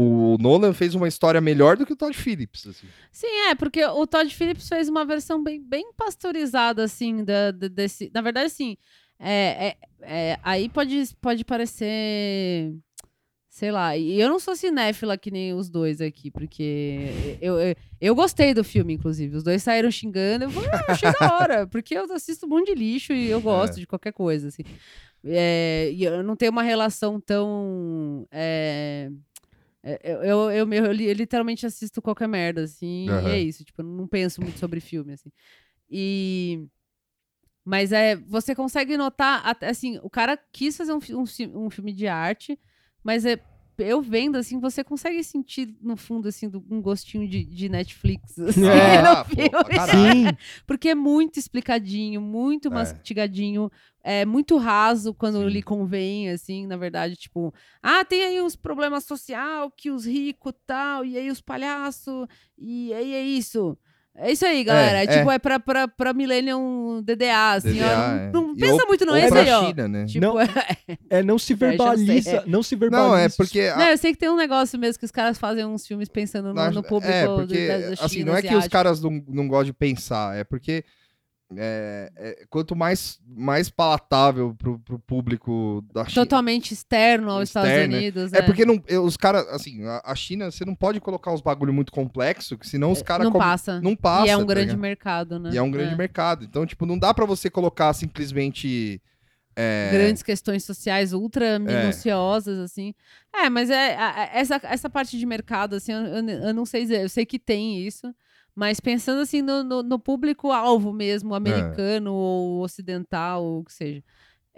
o Nolan fez uma história melhor do que o Todd Phillips, assim. Sim, é, porque o Todd Phillips fez uma versão bem, bem pasteurizada, assim, da, da- desse. Na verdade, assim, é, é- é, aí pode, pode parecer. Sei lá, e eu não sou cinéfila que nem os dois aqui, porque eu, eu, eu gostei do filme, inclusive. Os dois saíram xingando, eu falei, ah, achei da hora, porque eu assisto um monte de lixo e eu gosto de qualquer coisa, assim. É, e eu não tenho uma relação tão. É, eu, eu, eu, eu li- eu literalmente assisto qualquer merda, assim, e Aham. é isso. Tipo, eu não penso muito sobre filme, assim. E. Mas é, você consegue notar, assim, o cara quis fazer um, um, um filme de arte, mas é, eu vendo, assim, você consegue sentir, no fundo, assim, do- um gostinho de, de Netflix, assim, É. no Ah, pô. Porque é muito explicadinho, muito É. mastigadinho, é muito raso quando Sim. lhe convém, assim, na verdade, tipo, ah, tem aí os problemas social, que os ricos tal, e aí os palhaços, e aí é isso. É isso aí, galera. É, é. tipo, é pra, pra, pra Millennium DDA, assim, DDA, ó. é. Não, não pensa ou- muito, não. É aí, ó. China, né? Tipo, Não, é- É, não se verbaliza. é. Não se verbaliza. Não, é porque... a- Não, eu sei que tem um negócio mesmo que os caras fazem uns filmes pensando no, no público é, do- porque, da, da assim, China não é que os caras não, não gostam de pensar, é porque é, é, quanto mais, mais palatável pro, pro público da China... Totalmente externo aos Estados Externo, Unidos. É porque não, os caras, assim, a, a China, você não pode colocar uns bagulho muito complexo, que senão os caras não com- passa. não passa. e é um tá grande ligado? mercado, né? E é um grande mercado. Então, tipo, não dá pra você colocar simplesmente. é, Grandes questões sociais ultra minuciosas, assim. É, mas é, essa, essa parte de mercado, assim, eu, eu- eu não sei dizer, eu sei que tem isso, mas pensando assim no, no- no público-alvo mesmo, americano ou ocidental, ou o que seja.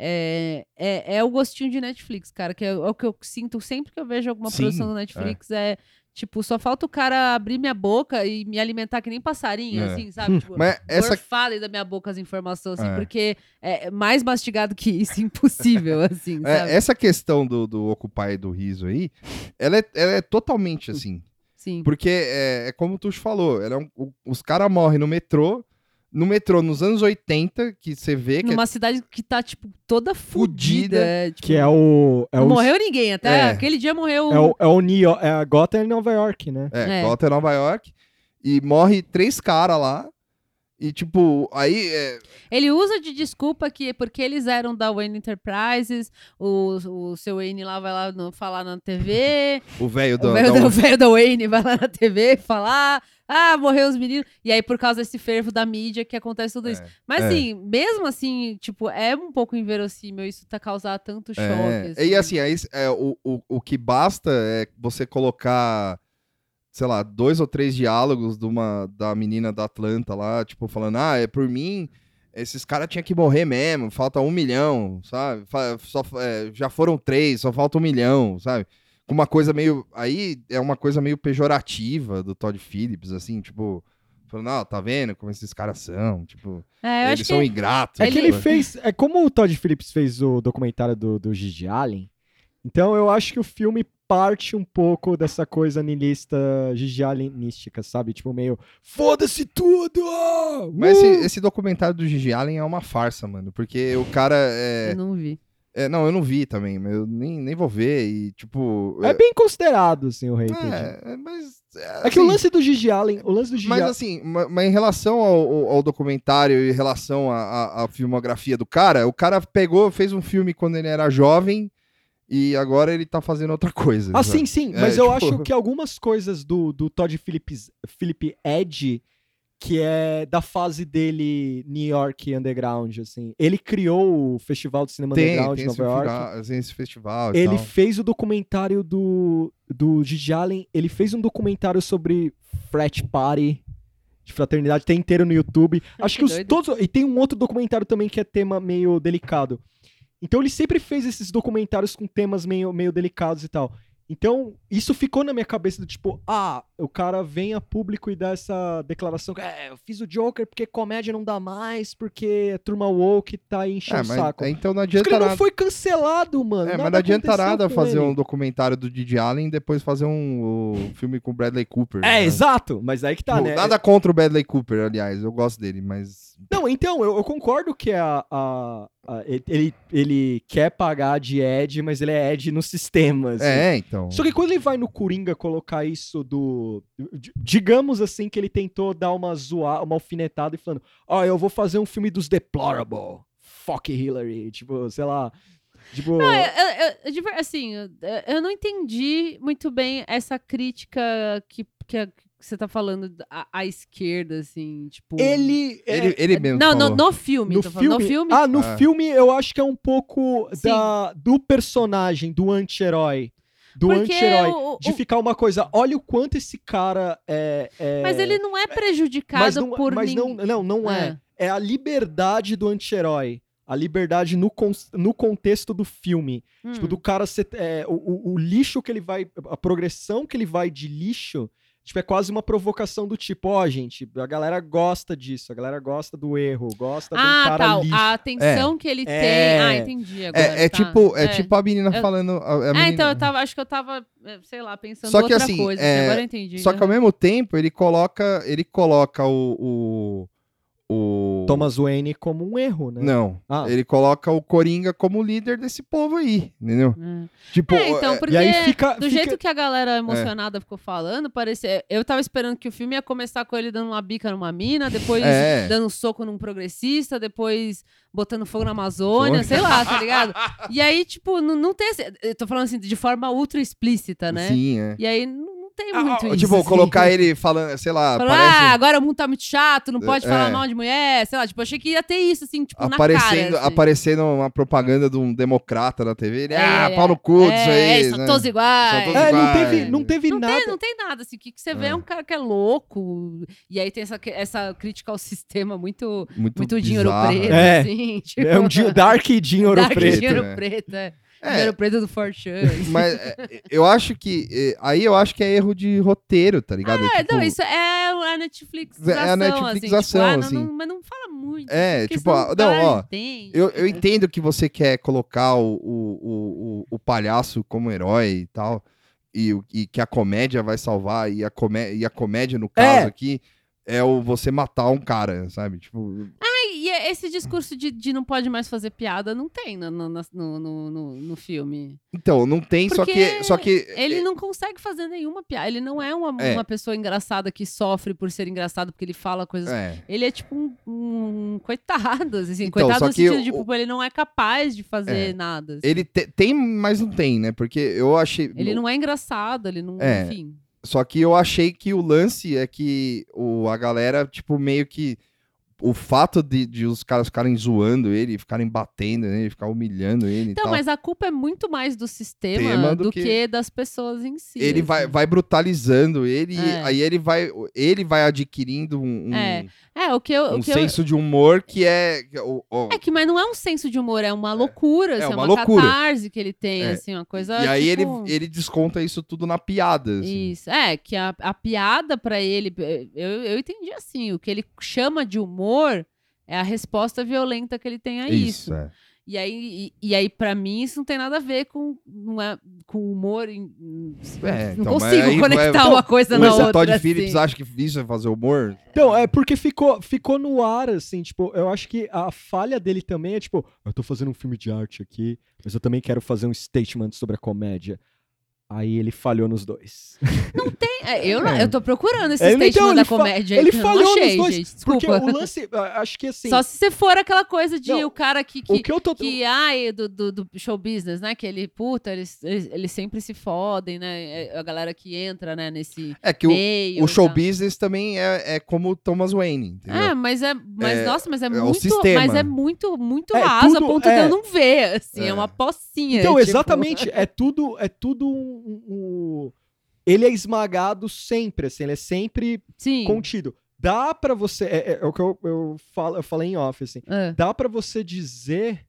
É, é, é o gostinho de Netflix, cara, que é, o que eu sinto sempre que eu vejo alguma Sim, produção do Netflix. É. tipo, só falta o cara abrir minha boca e me alimentar que nem passarinho, É. assim, sabe? Tipo, Mas essa. gorfada da minha boca as informações, assim, É. porque é mais mastigado que isso, impossível, assim, é, essa questão do, do Occupy e do riso aí, ela é, ela é totalmente assim. Sim. Porque é, é como o Tuxo falou, ela é um- os caras morrem no metrô. No metrô, nos anos 80, que você vê que é Numa cidade que tá, tipo, toda fudida. Fudida, é, tipo, Que é o. É não o, morreu ninguém, até É. aquele dia morreu. é o, é o New York, é a Gotham em Nova York, né? É, É. Gotham é Nova York. E morre três caras lá. E, tipo, aí. é, Ele usa de desculpa que porque eles eram da Wayne Enterprises, o, o seu Wayne lá vai lá no- falar na TV, o velho da- da, da Wayne vai lá na TV falar, ah, morreu os meninos. E aí, por causa desse fervo da mídia que acontece tudo isso. É, Mas é. assim, mesmo assim, tipo, é um pouco inverossímil isso tá causar tanto choque. É, E assim, aí, é, o, o, o que basta é você colocar, sei lá, dois ou três diálogos de uma, da menina da Atlanta lá, tipo, falando, ah, é por mim, esses caras tinham que morrer mesmo, falta um milhão, sabe? Só, é, já foram três, só falta um milhão, sabe? Com uma coisa meio. Aí é uma coisa meio pejorativa do Todd Phillips, assim, tipo. Falando, não, tá vendo como esses caras são? Tipo, É, eu eles acho são que ingratos. É que ele tipo, fez. É como o Todd Phillips fez o documentário do, do Gigi Allen. Então eu acho que o filme parte um pouco dessa coisa niilista Gigi Allenística, sabe? Tipo, meio. Foda-se tudo! ah! Mas esse, Uh! esse documentário do Gigi Allen é uma farsa, mano. Porque o cara é. eu não vi. é, não, eu não vi também, mas eu nem, nem vou ver. E, tipo. É bem considerado, assim, o rated. é, é, mas. É, É que o assim, lance do Gigi Allen, o lance do Gigi Mas Allen- assim, ma- mas em relação ao, ao- ao documentário e em relação à- à à filmografia do cara, o cara pegou, fez um filme quando ele era jovem e agora ele tá fazendo outra coisa. Ah, sabe? sim, sim. É, Mas eu tipo- acho que algumas coisas do, do Todd Phillips, Philip Edge, que é da fase dele New York Underground, assim. Ele criou o Festival de Cinema Tem, Underground tem de esse, Nova York. festival, tem esse festival e Ele tal. fez o documentário do, do Gigi Allen. Ele fez um documentário sobre frat party de fraternidade, tem inteiro no YouTube. Acho que, Que os doido. todos. E tem um outro documentário também que é tema meio delicado. Então ele sempre fez esses documentários com temas meio, meio delicados e tal. Então, isso ficou na minha cabeça do tipo, ah, o cara vem a público e dá essa declaração que é, eu fiz o Joker porque comédia não dá mais, porque a turma woke tá aí É, enchendo o mas, saco. então não adianta ele não nada. foi cancelado, mano. É, mas Nada não adianta nada fazer ele. um documentário do Didi Allen e depois fazer um, um filme com o Bradley Cooper. É, né? exato. Mas aí que tá, Tipo, né? Nada contra o Bradley Cooper, aliás, eu gosto dele, mas. Não, então, eu, eu concordo que a, a- ele, ele quer pagar de Ed, mas ele é Ed no sistema. assim. É, então. Só que quando ele vai no Coringa colocar isso do. Digamos assim que ele tentou dar uma zoa, uma alfinetada e falando: Ó, eu vou fazer um filme dos Deplorable. Fuck Hillary. Tipo, sei lá. Tipo. Não, eu, eu- assim, eu, não entendi muito bem essa crítica que, que, a- que você tá falando à, esquerda, assim, tipo... ele. é- Ele, ele mesmo. Não, falou. no, no filme. no tô falando, filme, no filme. Ah, no Ah. filme eu acho que é um pouco Sim. da, do personagem, do anti-herói. Do anti-herói. De ficar uma coisa, olha o quanto esse cara é. é- Mas ele não é prejudicado mas não, por mas não, ninguém. não, não é. É a liberdade do anti-herói. A liberdade no, con- no contexto do filme. Hum. Tipo, do cara ser. é, o- o lixo que ele vai. A progressão que ele vai de lixo. Tipo, é quase uma provocação do tipo, ó, gente, a galera gosta disso, a galera gosta do erro, gosta do Ah, cara tá. lixo. A atenção que ele É. tem. Ah, entendi agora. É, é tá. tipo, é, tipo a menina Eu- falando. a- a É, menina- então eu tava, acho que eu tava, eh, sei lá, pensando Só que outra assim, coisa. é, Agora eu entendi. Só que ao mesmo tempo, ele coloca. Ele coloca o. o, o... Thomas Wayne como um erro, né? Não. Ah. Ele coloca o Coringa como líder desse povo aí, entendeu? É. Tipo, É, então, é- porque e aí fica- do fica- jeito que a galera emocionada ficou falando, parecia. Eu tava esperando que o filme ia começar com ele dando uma bica numa mina, depois É. dando um soco num progressista, depois botando fogo na Amazônia, sei lá, tá ligado? E aí, tipo, não, não tem. Eu tô falando assim, de forma ultra explícita, né? Sim, é. E aí não, não tem Ah, muito isso. tipo, assim. colocar ele falando, sei lá, Falando, parece. ah, agora o mundo tá muito chato, não pode É. falar mal de mulher, sei lá. Tipo, achei que ia ter isso, assim, tipo, Aparecendo, na cara. assim. aparecendo uma propaganda de um democrata na TV. Ele, ah, É, pau no cu disso é, aí. são né? todos iguais. São todos É, não iguais. teve, não teve Não nada. tem, não tem nada, assim. O que, que você vê é É. um cara que é louco. E aí tem essa, essa crítica ao sistema muito, Muito, muito dinheiro preto, É. assim. Tipo, É um Dark Jean Ouro Dark Preto. dinheiro né? preto, é. É. Dinheiro preto do Fortune. Mas é, eu acho que. é, Aí eu acho que é erro de roteiro, tá ligado? É, Tipo, não, isso é a Netflixização, É a Netflixização, assim. Tipo, ah, assim. não, não, mas não fala muito. É, tipo, ah, não, cara ó, entende. Eu, eu entendo que você quer colocar o, o, o, o, palhaço como herói e tal, e, e que a comédia vai salvar, e a, comé e a comédia, no caso É. aqui, é o você matar um cara, sabe? Tipo, E esse discurso de, de não pode mais fazer piada não tem no, no, no, no, no- filme. então, não tem, só que. Só que Ele não consegue fazer nenhuma piada. Ele não é uma, É. uma pessoa engraçada que sofre por ser engraçado porque ele fala coisas. É. Ele é tipo um, um coitado, assim. Então, coitado no sentido de, tipo, ele não é capaz de fazer É. nada. assim. Ele te- tem, mas não tem, né? Porque eu achei. Ele não é engraçado, ele não. É. Enfim. Só que eu achei que o lance é que o, a galera, tipo, meio que. O fato de, de os caras ficarem zoando ele, ficarem batendo nele, ficar humilhando ele Então, mas a culpa é muito mais do sistema Tema do, do que... que- das pessoas em si. ele vai, assim. vai brutalizando ele, É. aí ele vai, ele vai adquirindo um, um, É, É, o que eu. um o que eu- senso de humor que é. o- o- É que, mas não é um senso de humor, é uma loucura, assim, é uma uma, loucura. catarse que ele tem, É. assim, uma coisa. e aí ele, tipo, ele desconta isso tudo na piada. assim. Isso. É, que a, a piada pra ele. Eu, eu entendi assim, o que ele chama de humor é a resposta violenta que ele tem a isso. é. E aí, e, e aí, pra mim, isso não tem nada a ver com, não é, com humor. em- É, não então, consigo aí conectar vai- uma coisa na Mas outra. o Todd assim. Phillips acha que isso é fazer humor? Então, é porque ficou, ficou no ar, assim, tipo, eu acho que a falha dele também é, tipo, eu tô fazendo um filme de arte aqui, mas eu também quero fazer um statement sobre a comédia. Aí ele falhou nos dois. É, eu, não- É. eu tô procurando esse statement então, da comédia. ele que falhou não achei, nos dois, gente. Porque Desculpa. o lance, acho que assim, Só se você for aquela coisa de Não, o cara que, o que, que eu tô... que ai, do, do, do show business, né? Que ele, puta, eles, eles, eles sempre se fodem, né? É A galera que entra, né, nesse É que o, meio. o e show tal. business também é, é como o Thomas Wayne, entendeu? É, mas é, mas É, nossa, mas é, é o muito, sistema. mas é muito, muito É, raso a tudo- ponto de é. eu não ver, assim, é, É. uma pocinha. Então, tipo. exatamente, é tudo, é tudo um, um- um- Ele é esmagado sempre, assim, ele é sempre Sim. contido. Dá pra você, é, é o que eu, eu, falo, eu falei em off, assim, É. dá pra você dizer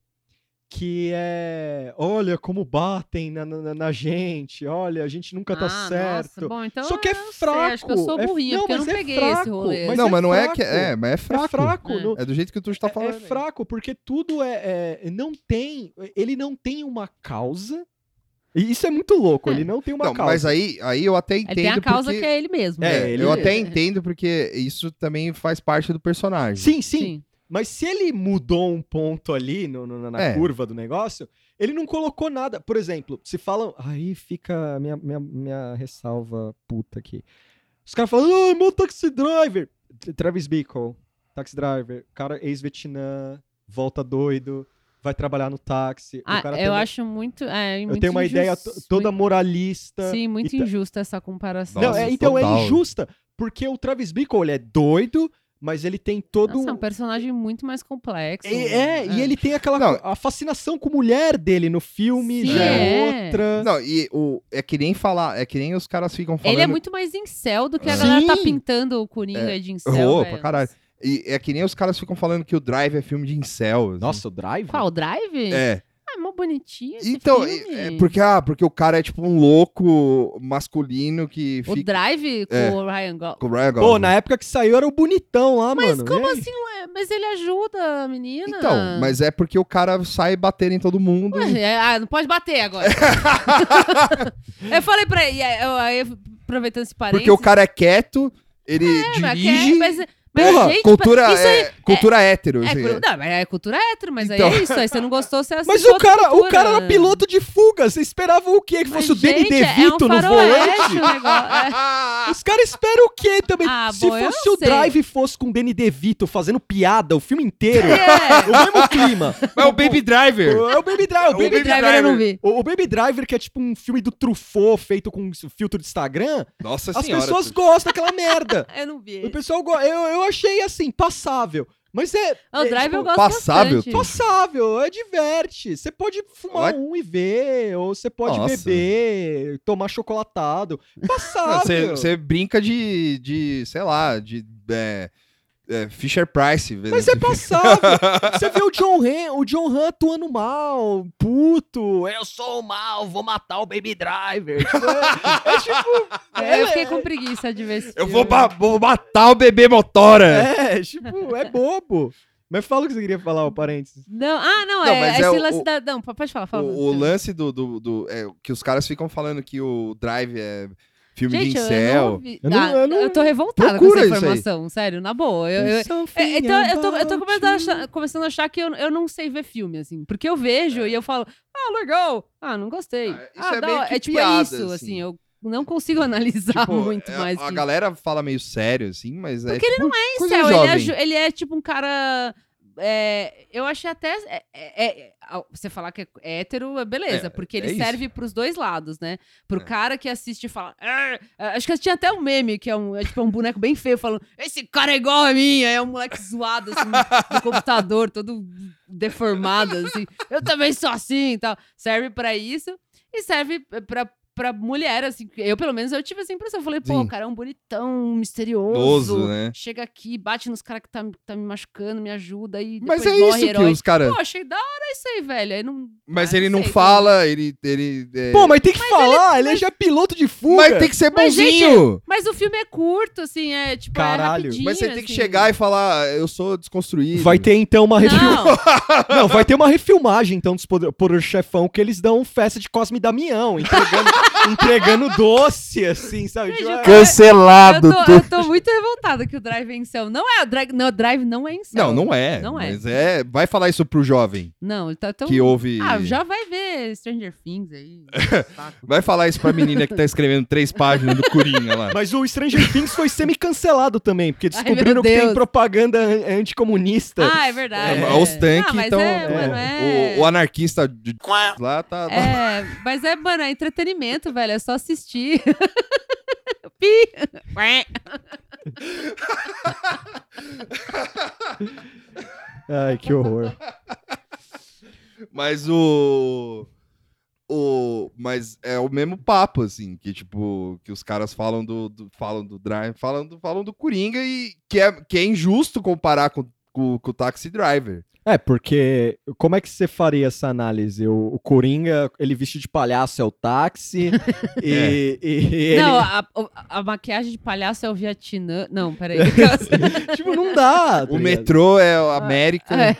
que é, olha como batem na, na, na gente, olha, a gente nunca tá Ah, certo. Nossa, bom, então Só que é não sei, fraco. acho que eu sou é- burrinha, porque eu não mas é peguei fraco, esse rolê. mas não, é mas não é fraco. que. É, mas é fraco. É fraco. É. não- É do jeito que tu está é- falando. É, fraco, porque tudo é, é- Não tem. Ele não tem uma causa. E isso é muito louco, É. ele não tem uma Não, causa. mas aí, aí eu até entendo. Ele tem a causa porque... que é ele mesmo. É, É, ele- eu até entendo porque isso também faz parte do personagem. Sim, sim, Sim. Mas se ele mudou um ponto ali no- no- na É. curva do negócio, ele não colocou nada. Por exemplo, se falam. Aí fica a minha, minha, minha ressalva puta aqui. Os caras falam, ah, meu taxi driver. Travis Bickle, taxi driver, cara ex-Vietnã, volta doido, vai trabalhar no táxi. o Ah, eu uma- acho muito. É, Eu muito tenho uma ideia injusto, toda muito- moralista. Sim, muito e ta- injusta essa comparação. Não, Nossa, é, então total. é injusta, porque o Travis Bickle, ele é doido, mas ele tem todo Nossa, é um... um personagem muito mais complexo. E- É, e ele tem aquela. Não. A fascinação com mulher dele no filme Sim, já é, é. outra. Não, e o, é que nem falar, é que nem os caras ficam falando. Ele é muito mais incel do que a É. galera tá Sim. pintando o Coringa de incel. Oh, velho. pra caralho. E é que nem os caras ficam falando que o Drive é filme de incel. assim. Nossa, o Drive? Qual, o Drive? É. Ah, é mó bonitinho esse Então, filme. é, é porque, ah, porque o cara é tipo um louco masculino que O fica Drive com É. o Ryan Gosling. com o Ryan Pô, Gosling. na época que saiu era o bonitão lá, Mas mano. como E aí? assim? ué? Mas ele ajuda a menina. Então, mas é porque o cara sai batendo em todo mundo. Ué, é, ah, não pode bater agora. eu falei pra ele, eu- aproveitando esse parênteses... porque o cara é quieto, ele mas dirige. que- mas, mas, Porra, gente, cultura, isso aí é, cultura hétero. É, assim, cu- não, mas é cultura hétero, mas Então. aí é isso. Aí você não gostou, você Mas o cara, o cara era piloto de fuga. Você esperava o quê? Que Mas, fosse o Danny gente, é um DeVito no volante? o negócio. É. Os caras esperam o quê também? Ah, Se bom, fosse o sei. Drive fosse com o Danny DeVito fazendo piada o filme inteiro, É. o mesmo clima. É o Baby Driver. É o Baby Driver. É O o Baby Baby Driver eu não vi. O, o Baby Driver, que é tipo um filme do Truffaut feito com filtro de Instagram, Nossa as senhora. pessoas gostam daquela merda. Eu não vi. O pessoal go... eu, eu achei assim, passável. Mas é. Ah, O é, Drive tipo, eu gosto passável? bastante. Passável, é diverte. Você pode fumar Vai- um e ver, ou você pode Nossa. beber, tomar chocolatado. Passável. Você você brinca de, de, sei lá, de é, é, Fisher Price. Mas é passável. Você vê o John Han, o John Han atuando mal, puto. Eu sou o mal, vou matar o Baby Driver. Tipo, é, é tipo. É, eu é- fiquei com preguiça de ver esse Eu vou, vou matar o bebê motora. É, tipo, é bobo. Mas fala o que você queria falar, o parênteses. Não, ah, não, Não, é esse é o- lance o- da... Não, pode falar, fala. O, o lance do. do, do- é, que os caras ficam falando que o Drive é filme Gente, de eu, incel. não. Eu não- Ah, eu não- eu tô revoltada com essa informação, sério, na boa. Eu, eu- É, então, eu tô, eu tô começando, a achar, começando a achar que eu, eu não sei ver filme, assim. Porque eu vejo e eu falo, ah, legal. Ah, não gostei. Ah, isso ah, é que é tipo piada, isso, assim. assim. Eu não consigo analisar Tipo, muito é, mais. A que... galera fala meio sério, assim, mas é. Porque ele tipo, não é incel, ele é, ele é tipo um cara é, eu achei até. é, é, é, você falar que é hétero, é beleza, É, porque é ele isso. serve pros dois lados, né? Pro É. cara que assiste e fala. "Ah", ah, acho que tinha até um meme, que é um, é, tipo, um boneco bem feio, falando: Esse cara é igual a mim. Aí é um moleque zoado, assim, no computador, todo deformado, assim. Eu também sou assim e tal. Serve pra isso e serve pra. Pra mulher, assim, eu pelo menos eu tive essa impressão. Eu falei, pô, Sim. o cara é um bonitão, misterioso. Oso, né? Chega aqui, bate nos caras que tá, tá me machucando, me ajuda e Mas é morre isso que herói. os caras. Pô, achei da hora isso aí, velho. Aí não, Mas ah, ele não sei, fala, ele. ele é- Pô, mas tem que falar, ele, já é piloto de fuga. Mas tem que ser Mas, bonzinho! Mas o filme é curto, assim, é tipo, Caralho. é Mas você tem que assim. chegar e falar, eu sou desconstruído. Vai ter então uma refilmagem. Não, Não, vai ter uma refilmagem então dos Poder, Poder Chefão que eles dão festa de Cosme e Damião, entregando, entregando doce, assim, sabe? Gente, Tipo, é- Cancelado eu, tô, eu tô muito revoltada que o Drive é incel. Não é, o Drive, não, o Drive não é incel. Não, não é. Não é. Mas é. Vai falar isso pro jovem Não, ele tá tão... que ouve. Ah, já vai ver Stranger Things aí. Vai falar isso pra menina que tá escrevendo três páginas do Coringa lá. Mas o Stranger Things foi semi-cancelado também, porque Ai, descobriram meu que tem propaganda an- anticomunista. Ah, é verdade. É, Os tanques, Ah, então. é, é, mano, é- O, o anarquista de lá tá. tá- É, mas é, mano, é entretenimento, velho. É só assistir. Pi. Ai, que horror. Mas o. O, mas é o mesmo papo, assim, que tipo, que os caras falam do, do- falam do Drive, falam do, falam do Coringa e que é, que é injusto comparar com, com, com o Taxi Driver. É, porque como é que você faria essa análise? O, o Coringa, ele vestido de palhaço é o táxi, e, e- e ele... Não, a, a maquiagem de palhaço é o Vietnã. Não, peraí. tipo, não dá. tá o metrô é o América, É.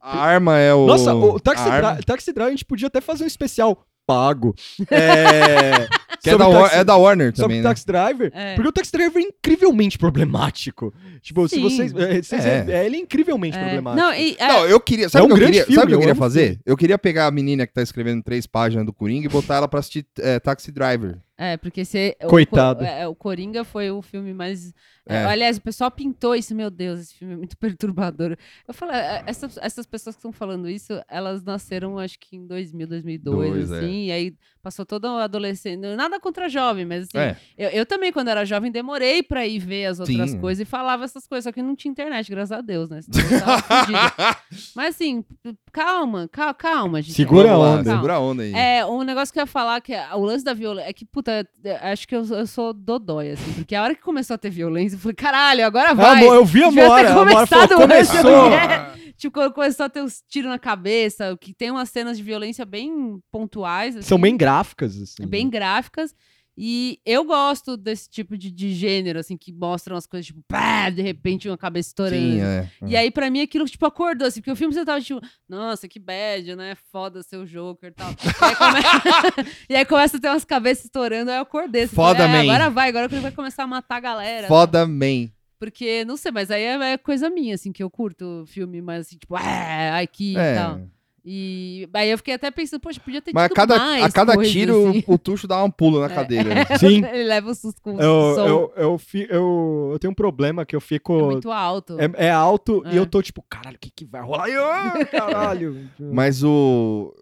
a arma é o. Nossa, o Taxi, Taxi Drive a gente podia até fazer um especial pago. É, que é, sobre da, Taxi- é da Warner sobre também, o né? Taxi Driver. É. Porque o Taxi Driver é incrivelmente problemático. Tipo, se Sim. vocês. é, vocês- É. é, ele é incrivelmente É. problemático. Não, e, é, Não, eu queria. Sabe É o um que eu queria, filme, sabe eu eu queria fazer? Eu queria pegar a menina que tá escrevendo três páginas do Coringa e botar ela pra assistir é, Taxi Driver. É, porque você. o Coitado. Co- é, o Coringa foi o filme mais. é, É. aliás, o pessoal pintou isso, meu Deus, esse filme é muito perturbador. Eu falei, é, essas, essas pessoas que estão falando isso, elas nasceram acho que em 2000, 2002, Dois, é. assim, e aí passou toda a adolescente. Nada contra jovem, mas assim, É. eu, eu também, quando era jovem, demorei pra ir ver as outras Sim. coisas e falava essas coisas, só que não tinha internet, graças a Deus, né? Mas assim, calma, calma, calma, gente. Segura a onda. Calma. Segura a onda aí. É, um negócio que eu ia falar, que é- o lance da violência, é que, puta, é, acho que eu, eu sou dodói, assim, porque a hora que começou a ter violência, eu falei, caralho, agora Ah, vai. amor, eu vi a Mora. A Mora falou, começado antes, começou. eu ia. Tipo, começou a ter os tiros na cabeça, que tem umas cenas de violência bem pontuais. São assim, bem gráficas, assim. bem gráficas. E eu gosto desse tipo de, de gênero, assim, que mostram as coisas, tipo, pá, de repente uma cabeça estourando. Sim, é. E aí, pra mim, aquilo, tipo, acordou, assim, porque o filme você tava, tipo, nossa, que bad, né? Foda ser o Joker e tal. e, aí come- e aí começa a ter umas cabeças estourando, aí eu acordei. Assim, Foda, é, man. agora vai, agora que ele vai começar a matar a galera. Foda man. Porque, não sei, mas aí é, é coisa minha, assim, que eu curto filme, mas assim, tipo, é, aqui e É. tal. E aí eu fiquei até pensando, poxa, podia ter Mas a tido cada, mais a cada coisa, tiro, assim. o Tuxo dá um pulo na cadeira. né? Sim. ele leva o susto com o Eu, som. eu, eu, eu, eu tenho um problema que eu É fico. muito alto. É, é alto e É. eu tô tipo, caralho, o que, que vai rolar? E ah, caralho. Mas o.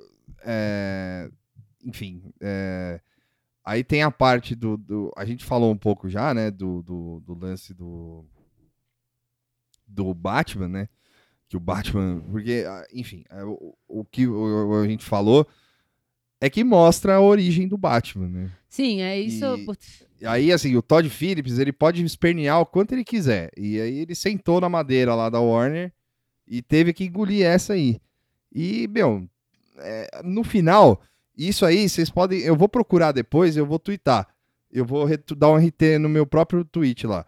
é, enfim. é, aí tem a parte do, do- A gente falou um pouco já, né? Do, do, do lance do. Do Batman, né? Que o Batman. Porque, ah, enfim, é, o, o que a gente falou é que mostra a origem do Batman, né? Sim, é isso. E- aí, assim, o Todd Phillips, ele pode espernear o quanto ele quiser. E aí ele sentou na madeira lá da Warner e teve que engolir essa aí. E, meu, é, no final, isso aí, vocês podem. Eu vou procurar depois, eu vou twittar. Eu vou dar um RT no meu próprio tweet lá.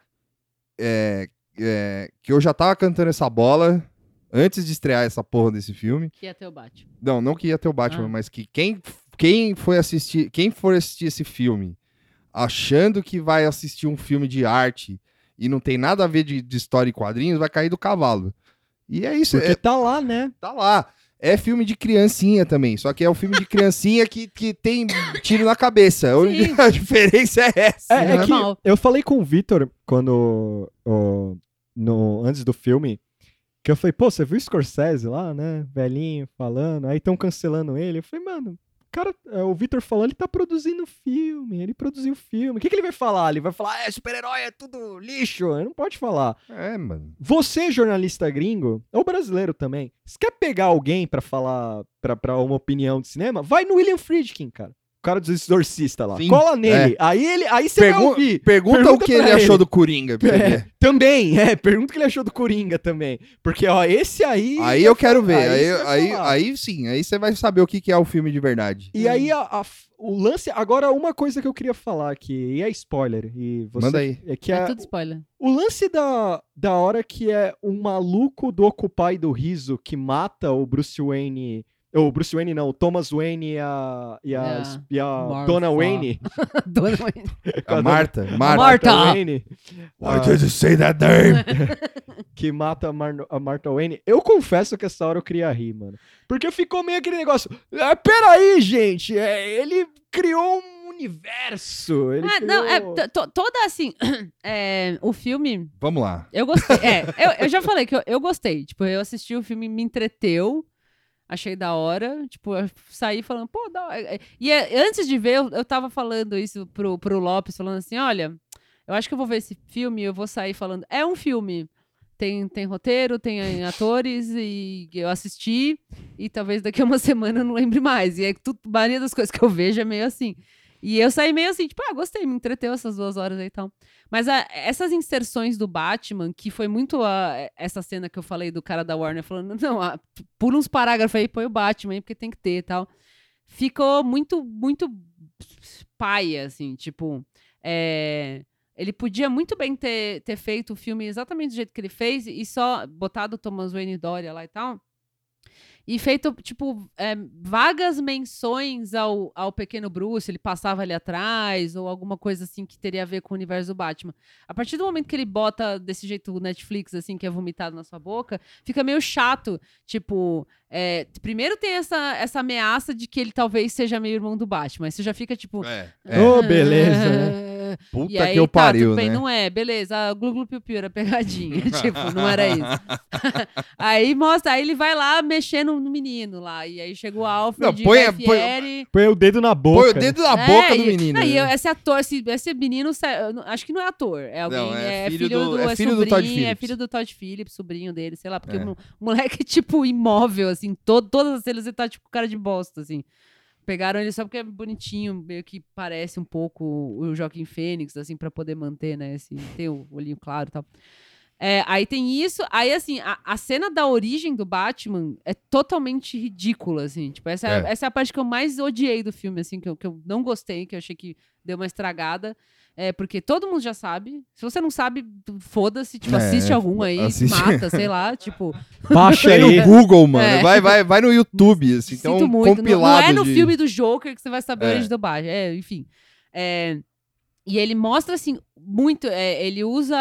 É, é, que eu já tava cantando essa bola antes de estrear essa porra desse filme. que ia ter o Batman. Não, não que ia ter o Batman, Ah. mas que quem, quem foi assistir, quem for assistir esse filme achando que vai assistir um filme de arte e não tem nada a ver de, de história e quadrinhos, vai cair do cavalo. E é isso, Porque é, tá lá, né? tá lá. É filme de criancinha também, só que é um filme de criancinha que, que tem tiro na cabeça. A única- Sim. A diferença é essa. É, é Sim, que normal. eu falei com o Vitor quando. no, antes do filme. Que eu falei, pô, você viu o Scorsese lá, né? Velhinho, falando. Aí estão cancelando ele. Eu falei, mano, cara, é, o Victor falou, ele tá produzindo filme, ele produziu filme. O que, que ele vai falar? Ele vai falar, é, super-herói é tudo lixo. Ele não pode falar. É, mano. Você, jornalista gringo, ou brasileiro também, se quer pegar alguém pra falar, pra, pra uma opinião de cinema, vai no William Friedkin, cara. O cara dos exorcistas lá. Sim, Cola nele. Aí ele, aí você vai Pergu- ouvir. Pergunta, Pergunta o que pra ele achou ele. do Coringa. É, também, é. Pergunta o que ele achou do Coringa também. Porque, ó, esse aí. Aí eu quero ver. Aí Aí, vai aí, aí sim, aí você vai saber o que, que é o filme de verdade. E aí, a- a o lance. Agora, uma coisa que eu queria falar aqui, e é spoiler. E você, Manda aí. É que É a- tudo spoiler. o lance da, da hora que é um maluco do Occupy do Riso que mata o Bruce Wayne. O Bruce Wayne não, o Thomas Wayne e a, e a, É, e a. Dona Wayne. Dona Wayne. A Marta. Marta. Marta. Wayne. Why Ah, did you say that name? que mata a, Mar- a Martha Wayne. Eu confesso que essa hora eu queria rir, mano. Porque ficou meio aquele negócio. Ah, peraí, gente. é, ele criou um universo. Ele Ah, não, é, criou- to- to- toda assim. é, o filme. Vamos lá. Eu gostei. É, eu, eu já falei que eu, eu gostei. Tipo, eu assisti o filme, me entreteu. Achei da hora. Tipo, saí falando, pô, da hora. E é, antes de ver, eu, eu tava falando isso pro, pro Lopes, falando assim: olha, eu acho que eu vou ver esse filme eu vou sair falando. É um filme. Tem, tem roteiro, tem atores e eu assisti e talvez daqui a uma semana eu não lembre mais. E é tudo, a maioria das coisas que eu vejo é meio assim. E eu saí meio assim, tipo, ah, gostei, me entreteu essas duas horas aí e tal. Mas a- essas inserções do Batman, que foi muito a- essa cena que eu falei do cara da Warner falando, não, ah, pula uns parágrafos aí, põe o Batman aí, porque tem que ter e tal. Ficou muito, muito paia, assim, tipo. é, Ele podia muito bem ter, ter feito o filme exatamente do jeito que ele fez e só botado o Thomas Wayne Doria lá e tal. E feito, tipo, é, vagas menções ao, ao pequeno Bruce, ele passava ali atrás, ou alguma coisa assim que teria a ver com o universo do Batman. A partir do momento que ele bota desse jeito o Netflix, assim, que é vomitado na sua boca, fica meio chato. Tipo, é, primeiro tem essa, essa ameaça de que ele talvez seja meio irmão do Batman. Aí você já fica tipo. É. Ô, beleza, né? Puta E aí, que eu tá, pariu, tudo bem, né? não é, beleza, a glu glu piu piu era pegadinha, tipo, não era isso. aí mostra, aí ele vai lá mexendo no menino lá, e aí chega o Alfred Não, põe- põe-. Põe o dedo na boca. Põe o dedo na É, boca do e- menino. Não, e né? eu- esse ator, esse, esse menino, acho que não é ator, é alguém, Não, é é, filho filho, do- do, é é filho do sobrinho, Todd é Phillips. filho do Todd Phillips, sobrinho dele, sei lá, porque É. o moleque é tipo imóvel, assim, todo, todas as cenas ele tá tipo cara de bosta, assim. Pegaram ele só porque é bonitinho, meio que parece um pouco o Joaquim Fênix, assim, pra poder manter, né? Esse, tem o olhinho claro e tal. É, aí tem isso, aí assim, a, a cena da origem do Batman é totalmente ridícula, assim. Tipo, essa é. É. essa é a parte que eu mais odiei do filme, assim, que eu, que eu não gostei, que eu achei que deu uma estragada. É, porque todo mundo já sabe. Se você não sabe, foda-se, tipo, É, assiste algum aí, assiste. mata, sei lá, tipo. Baixa aí. no Google, mano. É. Vai, vai, vai no YouTube, assim. Sinto um muito. Não, compilado não é no de... filme do Joker que você vai saber É. do Batman. É, enfim. É, e ele mostra, assim, muito. é, ele usa.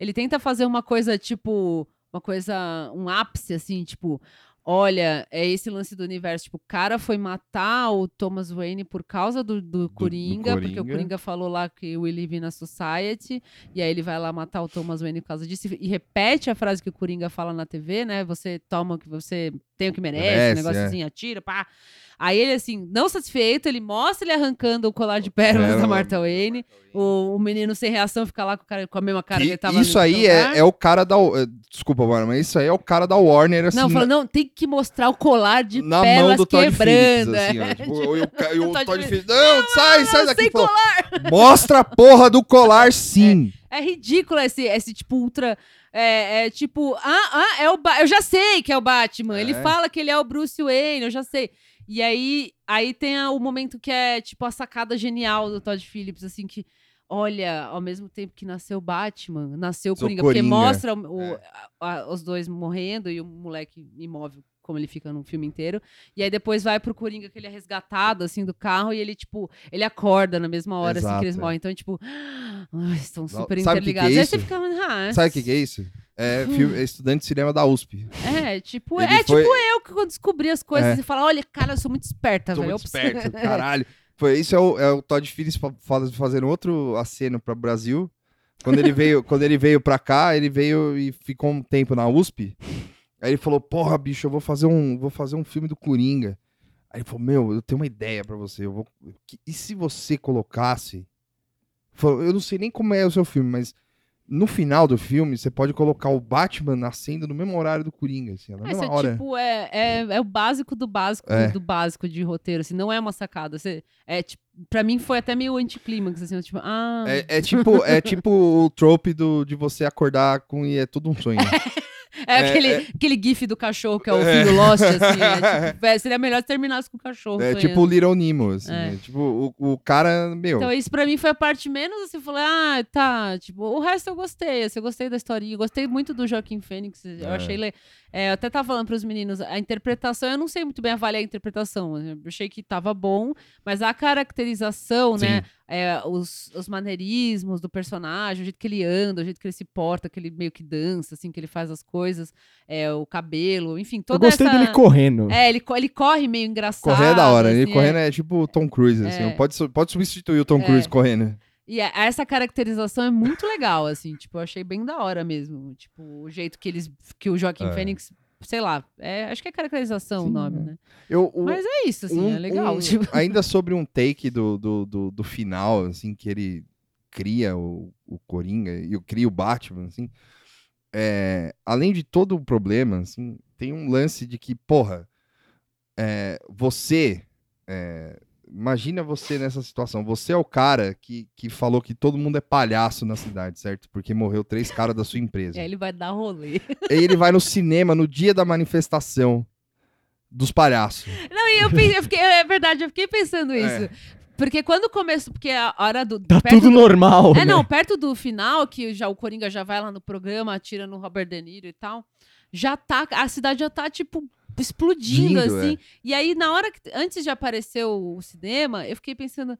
Ele tenta fazer uma coisa, tipo. Uma coisa. Um ápice, assim, tipo. Olha, é esse lance do universo. Tipo, o cara foi matar o Thomas Wayne por causa do, do, Coringa, porque o Coringa. Coringa falou lá que we live in a society, e aí ele vai lá matar o Thomas Wayne por causa disso, e e repete a frase que o Coringa fala na TV, né? Você toma o que você tem o que merece, Merece, um negócio é. assim, atira, pá. Aí ele, assim, não satisfeito, ele mostra ele arrancando o colar de pérolas Pérola. da Martha Wayne. O, o menino sem reação fica lá com, cara, com a mesma cara que, Que ele tava isso aí é, é o cara da. é, Desculpa, mano, mas isso aí é o cara da Warner, assim. Não, falou, não, tem que mostrar o colar de na mão pérolas do Todd quebrando. Phillips, assim, é. ó. Tipo, e o, Todd Phillips, não, sai, sai não, daqui. sem pô. Mostra a porra do colar, sim. É ridículo esse, esse tipo ultra. É, é tipo, ah, ah, é o Ba- eu já sei que é o Batman. Ele É. fala que ele é o Bruce Wayne, eu já sei. E aí, aí tem a- o momento que é tipo a sacada genial do Todd Phillips, assim que olha, ao mesmo tempo que nasceu o Batman, nasceu Coringa, porque mostra o- o- É. a- os dois morrendo e o moleque imóvel como ele fica no filme inteiro. E aí depois vai pro Coringa que ele é resgatado assim do carro e ele tipo, ele acorda na mesma hora assim que eles Exato, é. morrem. Então, tipo, ai, estão super Sabe o que que é interligados. aí você fica, ah, Sabe o que, que é isso? É, filme- é estudante de cinema da USP. É, tipo, Ele é foi- tipo eu que descobri as coisas É. e fala, olha, cara, eu sou muito esperta, Sou velho. muito esperto, caralho. Foi, isso é o, é o Todd Phillips fa- fa- fazendo outro aceno para o Brasil. Quando ele veio, quando ele veio pra cá, ele veio e ficou um tempo na USP. Aí ele falou: "Porra, bicho, eu vou fazer um, vou fazer um filme do Coringa". Aí ele falou: "Meu, eu tenho uma ideia pra você. Eu vou e se você colocasse Falou, eu não sei nem como é o seu filme, mas no final do filme você pode colocar o Batman nascendo no mesmo horário do Coringa, assim, na Mas mesma é hora. tipo, é, é, é o básico do básico É. do básico de roteiro, assim, não é uma sacada. Você, é, tipo, pra mim foi até meio anticlímax, assim, tipo, ah... É, é tipo, é tipo o trope do, de você acordar com e é tudo um sonho. É, É, aquele, é- aquele gif do cachorro que é o É. filho Lost, assim. É, tipo, é, seria melhor se terminasse com o cachorro. É sonhando. tipo o Little Nemo, assim. É. é tipo, o, o cara, meu. Então, isso pra mim foi a parte menos assim, eu falei, ah, tá, tipo, o resto eu gostei, assim, eu gostei da historinha, eu gostei muito do Joaquim Fênix, eu achei, le... eu até tava falando pros meninos, a interpretação, eu não sei muito bem avaliar a interpretação, eu achei que tava bom, mas a caracterização, né, é, os, os maneirismos do personagem, o jeito que ele anda, o jeito que ele se porta, que ele meio que dança, assim, que ele faz as coisas, é, o cabelo, enfim, Eu toda gostei essa... dele correndo. É, ele, ele corre meio engraçado. Correr é da hora. Ele assim, correndo é. é, tipo o Tom Cruise, assim. É. Pode, pode substituir o Tom É. Cruise correndo. E essa caracterização é muito legal, assim, tipo, eu achei bem da hora mesmo. Tipo, o jeito que eles. que o Joaquim É. Fênix, sei lá, é, acho que é caracterização Sim, o nome, é. né? Eu, o- Mas é isso, assim, um- é legal. um- tipo. Ainda sobre um take do, do, do, do final, assim, que ele cria o, o Coringa e cria o Batman, assim. é, além de todo o problema, assim, tem um lance de que, porra, é, você. É, imagina você nessa situação. Você é o cara que, que falou que todo mundo é palhaço na cidade, certo? Porque morreu três caras da sua empresa. E aí ele vai dar rolê. Aí ele vai no cinema no dia da manifestação dos palhaços. Não, e eu, pensei, eu fiquei, é verdade, eu fiquei pensando isso. É. Porque quando começou, porque a hora do. Tá tudo do- normal, É, né? não, perto do final, que já o Coringa já vai lá no programa, atira no Robert De Niro e tal, já tá, a cidade já tá, tipo, explodindo, Dindo, assim. é. E aí, na hora que, antes de aparecer o, o cinema, eu fiquei pensando,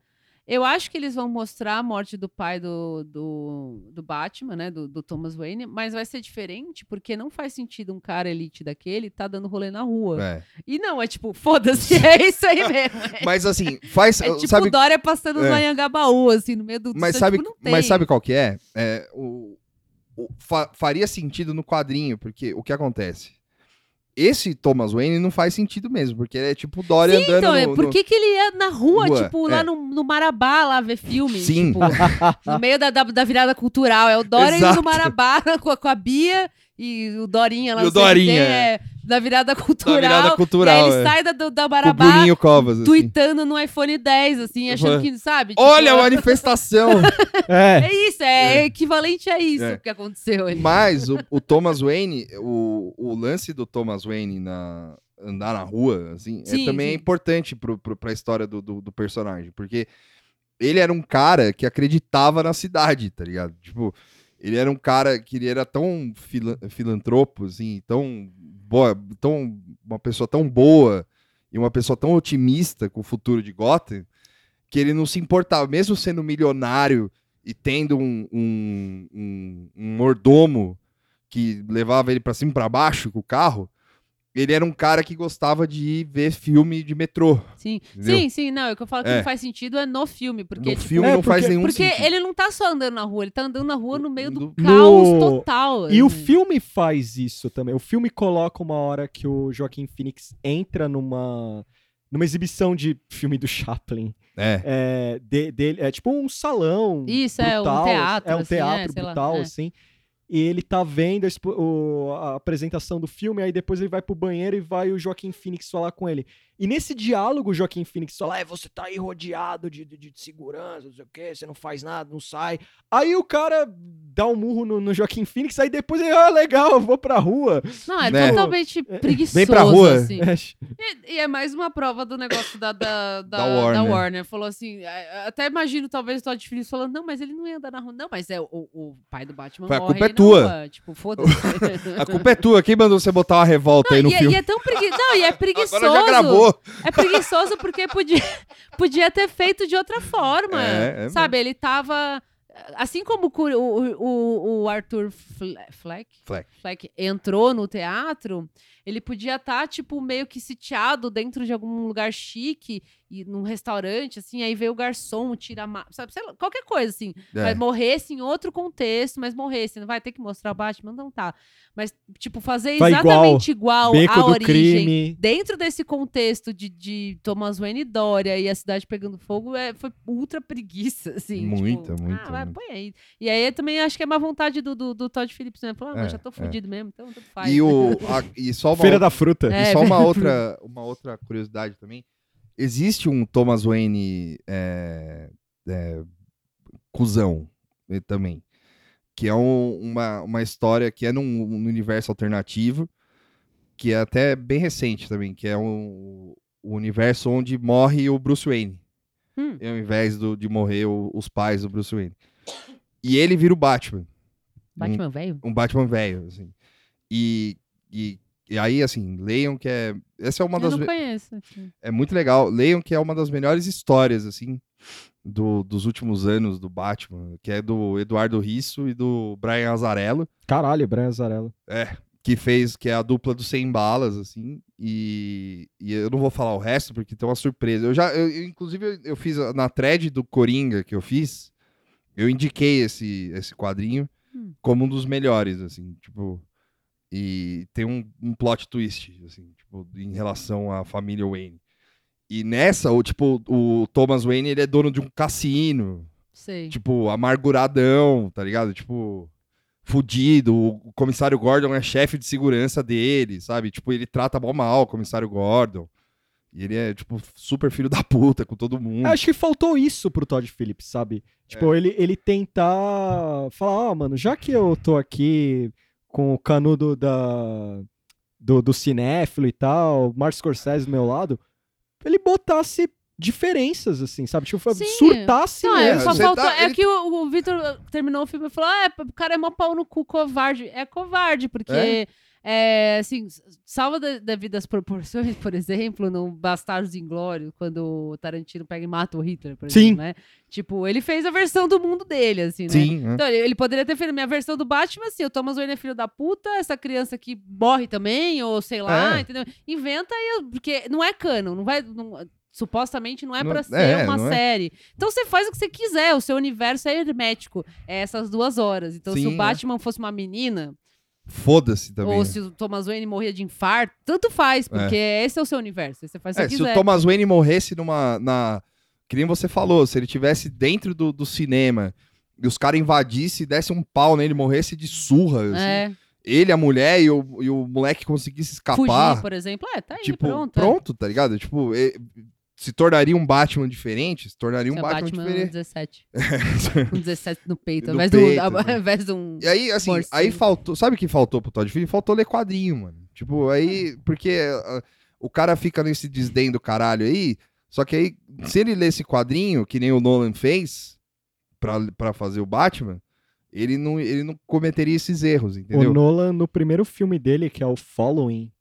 eu acho que eles vão mostrar a morte do pai do, do, do Batman, né, do, do Thomas Wayne, mas vai ser diferente, porque não faz sentido um cara elite daquele tá dando rolê na rua. É. E não, é tipo, foda-se, é isso aí mesmo. Mas assim, faz. É tipo sabe, o Dória passando no É. Anhangabaú, assim, no meio do... mas, tipo, sabe, tem. mas sabe qual que é? É, o, o- fa- faria sentido no quadrinho, porque o que acontece? Esse Thomas Wayne não faz sentido mesmo, porque ele é tipo o Dória Sim, andando então, é no, por no- que, que ele ia na rua, Rua, tipo, é. lá no, no Marabá, lá ver filme? Sim. Tipo, no meio da, da, da virada cultural. É o Dória indo no Marabá com, a- com a Bia e o Dorinha lá E no o Dorinha, CNT, é, da virada cultural. virada E aí cultural, ele é. sai da, do- da com o Bruninho Covas. assim. tweetando no iPhone 10, assim, achando Uhum. que, sabe? Tipo, Olha a manifestação! É. É isso, é, equivalente a isso É. que aconteceu. ali. Mas o, o Thomas Wayne, o, o lance do Thomas Wayne na andar na rua, assim, Sim, é, também é sim. importante pro, pro, pra história do, do, do personagem, porque ele era um cara que acreditava na cidade, tá ligado? Tipo, ele era um cara que ele era tão fila, filantropo, assim, tão boa, tão, uma pessoa tão boa e uma pessoa tão otimista com o futuro de Gotham, que ele não se importava, mesmo sendo milionário e tendo um, um, um, um mordomo que levava ele pra cima e pra baixo com o carro, ele era um cara que gostava de ir ver filme de metrô. Sim, Entendeu? sim, sim, não, o que eu falo que É. não faz sentido é no filme, porque, no tipo, filme é, não faz porque- nenhum Porque sentido. ele não tá só andando na rua, ele tá andando na rua no meio do No- caos No- total. E o assim. filme faz isso também. O filme coloca uma hora que o Joaquim Phoenix entra numa numa exibição de filme do Chaplin. É. É, de- dele, é tipo um salão. Isso, é, um brutal, teatro, É um assim, teatro é, sei lá, brutal, é. E ele tá vendo a, o- a apresentação do filme, aí depois ele vai pro banheiro e vai o Joaquim Phoenix falar com ele. E nesse diálogo, o Joaquim Phoenix fala: É, você tá aí rodeado de, de, de segurança, não sei o quê, você não faz nada, não sai. Aí o cara dá um murro no, no Joaquim Phoenix, aí depois ele, ah, legal, eu vou pra rua. Não, é Né? totalmente preguiçoso, Vem pra rua. assim. É, E, e é mais uma prova do negócio da, da, da, Da da Warner. Warner. Falou assim, é, até imagino talvez o Todd Phillips falando, não, mas ele não ia andar na rua. Não, mas é o, o pai do Batman Foi, a morre culpa é tua. rua. Tipo, foda-se. A culpa é tua. Quem mandou você botar uma revolta aí no e, é- filme? e é tão preguiçoso. Não, e é preguiçoso. Agora já gravou. É preguiçoso porque podia, podia ter feito de outra forma. É, é sabe, ele tava. Assim como o, o, o, Arthur Fle- Fleck, Fleck. Fleck entrou no teatro, ele podia estar, tipo, meio que sitiado dentro de algum lugar chique e num restaurante, assim, aí veio o garçom, tira a sabe, lá, qualquer coisa, assim. É. Mas morresse em outro contexto, mas morresse. Não vai ter que mostrar o Batman? Não tá. Mas, tipo, fazer exatamente igual, Beco a origem. crime. Dentro desse contexto de, de Thomas Wayne e Dória e a cidade pegando fogo, é, foi ultra preguiça, assim. Muita, tipo, muita, Ah, vai, põe aí. E aí eu também acho que é má vontade do, do, do Todd Phillips, né? Falou, ah, É, já tô é. fudido mesmo, então tanto faz. E, o, a- e só uma Feira outra- da Fruta. É. E só uma outra, uma outra curiosidade também. Existe um Thomas Wayne é, é, cuzão eh, também. Que é um- uma, uma história que é num, num universo alternativo, que é até bem recente também, que é um, o universo onde morre o Bruce Wayne. Hum. Ao invés do- de morrer o- os pais do Bruce Wayne. E ele vira o Batman Batman velho? um Batman velho, assim. E, e, e aí, assim, leiam que é. Essa é uma Eu das. não conheço. assim. É muito legal. Leiam que é uma das melhores histórias, assim, do, dos últimos anos do Batman, que é do Eduardo Risso e do Brian Azarello, Caralho, Brian Azarello. que fez, que é a dupla do 100 balas, assim. E, e eu não vou falar o resto, porque tem uma surpresa. Eu já, eu, eu, inclusive, eu- fiz na thread do Coringa que eu fiz, eu indiquei esse, esse quadrinho Hum. como um dos melhores, assim, tipo. E tem um, um plot twist, assim, tipo, em relação à família Wayne. E nessa, o, tipo, o Thomas Wayne, ele é dono de um cassino, Sei. tipo, amarguradão, tá ligado? Tipo, fudido. O comissário Gordon é chefe de segurança dele, sabe? Tipo, ele trata mal mal o comissário Gordon. E ele é, tipo, super filho da puta com todo mundo. Acho que faltou isso pro Todd Phillips, sabe? Tipo, ele, ele tentar falar, ah, mano, já que eu tô aqui com o canudo da, do, do cinéfilo e tal, Martin Scorsese do meu lado, ele botasse diferenças, assim, sabe? Tipo, Sim. surtasse Não, é, mesmo. só Você faltou. tá- É ele- que o, o Vitor terminou o filme e falou: ah, é, o cara é mó pau no cu, covarde. É covarde, porque. É? É, assim, salva da- devidas proporções, por exemplo, no Bastardos Inglórios, quando o Tarantino pega e mata o Hitler, por Sim. exemplo, né? Tipo, ele fez a versão do mundo dele, assim, né? Sim, né? Então, ele, ele poderia ter feito minha versão do Batman, assim, o Thomas Wayne é filho da puta, essa criança aqui morre também, ou sei lá, É. entendeu? Inventa aí, porque não é canon, não vai... não- supostamente não é pra ser é, uma é. série. Então você faz o que você quiser, o seu universo é hermético, é essas duas horas. Então se Sim, o é. Batman fosse uma menina, Foda-se também. ou né? se o Thomas Wayne morria de infarto, tanto faz, porque esse é o seu universo, você faz o É, se quiser. o Thomas Wayne morresse numa. Na... Que nem você falou, se ele tivesse dentro do, do cinema e os caras invadissem, desse um pau nele, morresse de surra. assim, É, Ele, a mulher e o, e o moleque conseguisse escapar. fugir, por exemplo, é, tá aí, tipo, pronto. é. tá ligado? Tipo, e- se tornaria um Batman diferente, se tornaria um Batman, Batman diferente. 17. Com 17 no peito, ao invés, peito, do, ao né? invés de um. E aí, assim, Morcego. aí faltou. Sabe o que faltou pro Todd Phillips? Faltou ler quadrinho, mano. Tipo, aí. Porque ah, o cara fica nesse desdém do caralho aí. Só que aí, se ele lê esse quadrinho, que nem o Nolan fez, pra, pra fazer o Batman, ele não, ele não cometeria esses erros, entendeu? O Nolan, no primeiro filme dele, que é o Following,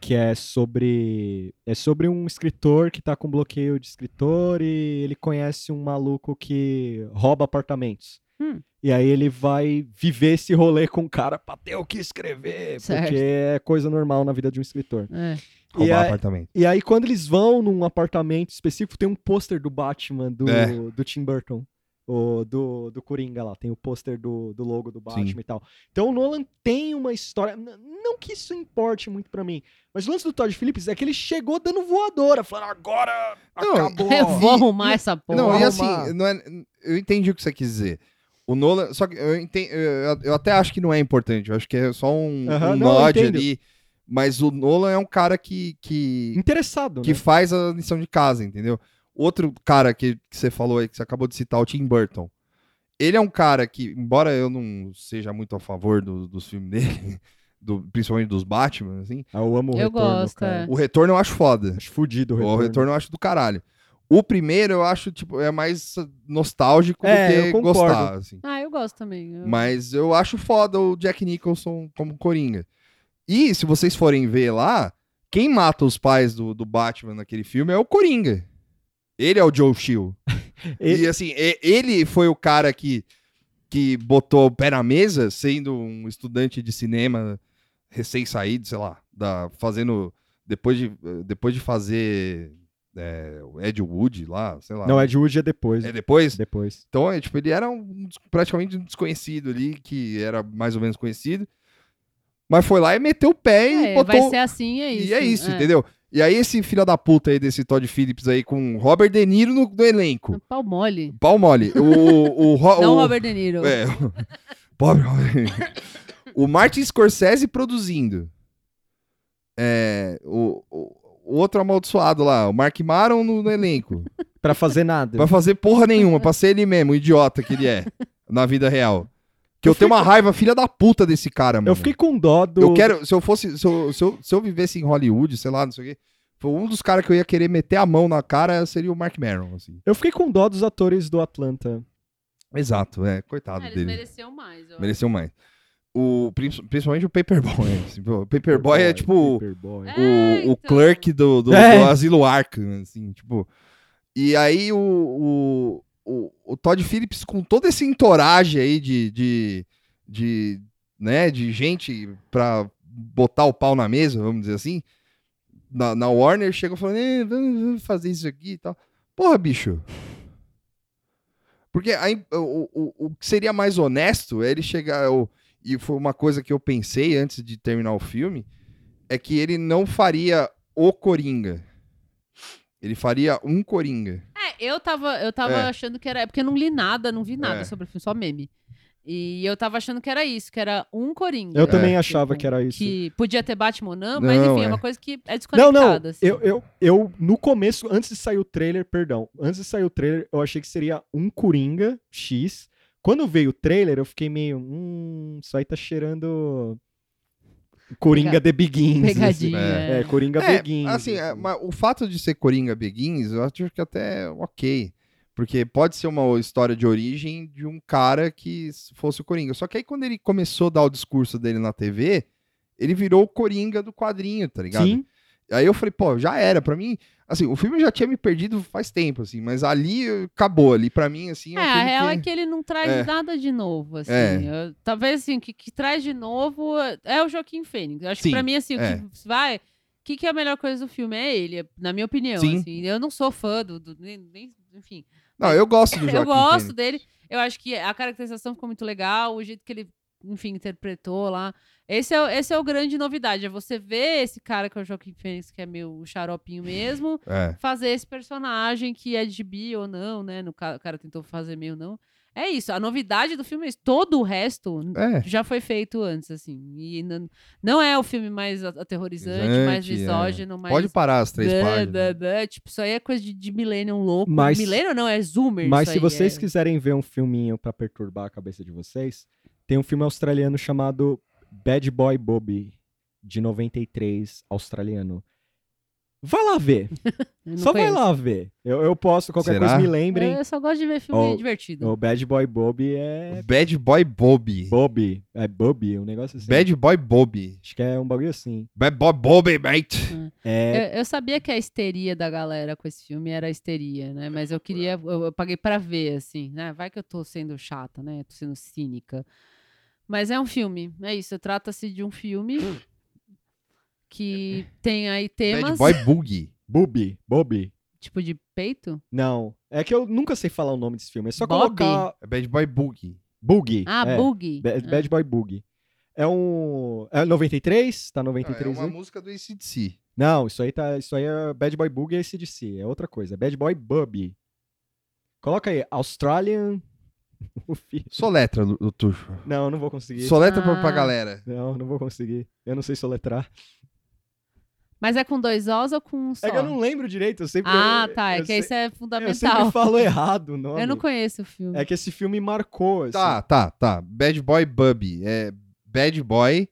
que é sobre é sobre um escritor que tá com bloqueio de escritor e ele conhece um maluco que rouba apartamentos. Hum. E aí ele vai viver esse rolê com o cara pra ter o que escrever, Certo. porque é coisa normal na vida de um escritor. É. Roubar e aí- apartamento. E aí quando eles vão num apartamento específico, tem um pôster do Batman do, É. do Tim Burton. O, do, do Coringa lá, tem o pôster do, do logo do Batman Sim. e tal. Então o Nolan tem uma história. Não que isso importe muito pra mim, mas o lance do Todd Phillips é que ele chegou dando voadora, falando agora Não, acabou. Eu vou E- arrumar essa porra. Não, e assim, não é, eu entendi o que você quis dizer. O Nolan, só que eu, enten- eu, eu até acho que não é importante, eu acho que é só um, Aham, um não, nod ali. Mas o Nolan é um cara que, que, Interessado, que né? faz a lição de casa, entendeu? Outro cara que, que você falou aí, que você acabou de citar, o Tim Burton. Ele é um cara que, embora eu não seja muito a favor do- dos filmes dele, do- principalmente dos Batman, assim, Ah, eu amo o Eu retorno, gosto, cara. é. o retorno eu acho foda. Acho fudido o O retorno. retorno. eu acho do caralho. O primeiro eu acho, tipo, é mais nostálgico É, do eu que concordo. gostar, assim. Ah, eu gosto também. Eu- Mas eu acho foda o Jack Nicholson como Coringa. E se vocês forem ver lá, quem mata os pais do, do Batman naquele filme é o Coringa. Ele é o Joe Chill. Ele- E assim, e- ele foi o cara que, que botou o pé na mesa, sendo um estudante de cinema recém-saído, sei lá, da, fazendo. Depois de, depois de fazer é, o Ed Wood lá, sei lá. Não, Ed Wood é depois. É depois? Depois. Então, é, tipo, ele era um, praticamente um desconhecido ali, que era mais ou menos conhecido. Mas foi lá e meteu o pé e É, botou. vai ser assim, é isso. E é isso, entendeu? E aí esse filho da puta aí desse Todd Phillips aí com Robert De Niro no, no elenco. Pau mole. Pau mole. O, o, Ro- Não o, Robert De Niro. É. Pobre Robert. o Martin Scorsese produzindo. É, o, o, o outro amaldiçoado lá, o Mark Maron no, no elenco. Pra fazer nada. Pra fazer porra nenhuma, pra ser ele mesmo, o idiota que ele é na vida real. Que eu, tenho uma raiva filha da puta desse cara, mano. Eu fiquei com dó do. Eu quero, se eu fosse, se eu, se eu, se eu vivesse em Hollywood, sei lá, não sei o quê, foi um dos caras que eu ia querer meter a mão na cara seria o Mark Maron, assim. Eu fiquei com dó dos atores do Atlanta. Exato, é, coitado É, eles dele. mereciam mais. eu Mereceu mais. O, princi- principalmente o Paperboy. assim, o Paperboy é tipo Paperboy. É. o, o então. clerk do, do, É. do Asilo Arkham, assim, tipo. E aí o, o, o, o Todd Phillips, com toda esse entourage aí de, de, de, né, de gente pra botar o pau na mesa, vamos dizer assim, na, na Warner, chegou falando, "Eh, vamos fazer isso aqui e tal. Porra, bicho. Porque aí, o, o, o que seria mais honesto é ele chegar. o- e foi uma coisa que eu pensei antes de terminar o filme, é que ele não faria o Coringa. Ele faria um Coringa. Eu tava, eu tava É. achando que era. É porque eu não li nada, não vi nada É. sobre o filme, só meme. E eu tava achando que era isso, que era um Coringa. Eu também É. achava que era isso. Que podia ter Batman ou não, mas Não, enfim, é. é. uma coisa que é Não, desconectada. não. assim. Eu, eu, eu, no começo, antes de sair o trailer, perdão, antes de sair o trailer, eu achei que seria um Coringa X. Quando veio o trailer, eu fiquei meio. Hum, isso aí tá cheirando. Coringa Pega- The Begins. Pegadinha. É. assim. É, Coringa É, Begins. assim, é, mas o fato de ser Coringa Begins, eu acho que até ok. Porque pode ser uma história de origem de um cara que fosse o Coringa. Só que aí quando ele começou a dar o discurso dele na TV, ele virou o Coringa do quadrinho, tá ligado? Sim. Aí eu falei, pô, já era. Pra mim, assim, o filme já tinha me perdido faz tempo, assim, mas ali acabou. Ali pra mim, assim. É, um a real é que ele não traz É. nada de novo, assim. É. Eu- talvez, assim, o que, que traz de novo é o Joaquim Fênix. Acho Sim, que pra mim, assim, o é. que vai... O que, que é a melhor coisa do filme? É ele, na minha opinião, Sim. assim. Eu não sou fã do... do- nem, nem- enfim, Não, eu gosto do Joaquim eu gosto Phoenix. dele. Eu acho que a caracterização ficou muito legal, o jeito que ele, enfim, interpretou lá. Esse é, o- esse é o grande novidade, é você ver esse cara que é o Joaquim Fênix, que é meu xaropinho mesmo, É. fazer esse personagem que é de bi ou não, né? No o cara tentou fazer meio não. É isso, a novidade do filme é isso. Todo o resto É. já foi feito antes, assim. E não, não é o filme mais aterrorizante, mais é. misógino, mais. Pode parar as três Blá, páginas. Tipo, isso aí é coisa de, de Millennium louco. Mas- Millennium não, é Zoomer. Mas isso se aí, vocês é... quiserem ver um filminho pra perturbar a cabeça de vocês, tem um filme australiano chamado Bad Boy Bobby, de 93, australiano. Vai lá ver. Só vai conheço. lá ver. Eu, eu posso, qualquer Será? coisa me lembrem. Eu só gosto de ver filme Oh, divertido. O Bad Boy Bobby é. Bad Boy Bobby. Bobby. É Bobby, um negócio assim. Bad Boy Bobby. Acho que é um bagulho assim. Bad Boy Bobby, mate. É. Eu, eu sabia que a histeria da galera com esse filme era histeria, né? Mas eu queria, eu, eu paguei pra ver, assim, né? Vai que eu tô sendo chata, né? Tô sendo cínica. Mas é um filme, é isso. Trata-se de um filme que tem aí Bad temas, Boy Boogie. Bobby. Bobby. tipo de peito. Não. É que eu nunca sei falar o nome desse filme. É só Bobby? colocar. É Bad Boy Boogie. Boogie. Ah, é. Boogie. Bad, Ah. Bad Boy Boogie. É um. É 93? Tá Ah, 93 é uma aí? música do ACDC. Não, isso aí tá. Isso aí é Bad Boy Boogie e ACDC. É outra coisa. Bad Boy Bubby. Coloca aí, Australian. O fi- Soletra, o Tuxo. Não, não vou conseguir. Soletra pra, pra Ah. galera. Não, não vou conseguir. Eu não sei soletrar. Mas é com dois Os ou com um só? É que eu não lembro direito. Eu sempre. Ah, eu- tá. É eu que isso é Eu sempre fundamental. falo errado o nome. Eu não conheço o filme. É que esse filme marcou. Assim. Tá, tá, tá. Bad Boy Bubby. É Bad Boy,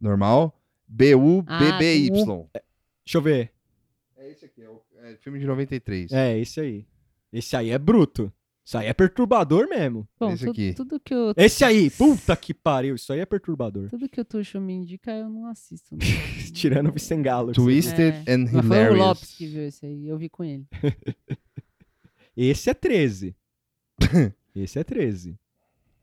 normal. B-U-B-B-Y. Deixa eu ver. É esse aqui, é o é filme de 93. É, esse aí. Esse aí é bruto. Isso aí é perturbador mesmo. Bom, esse tu- aqui. tudo que o Esse aí, puta que pariu. Isso aí é perturbador. tudo que o Tuxo me indica, eu não assisto. né? Tirando o Vicengalo. Twisted É. and Mas foi o Hilarious. Lopes que viu esse aí, eu vi com ele. Esse é 13. Esse é 13.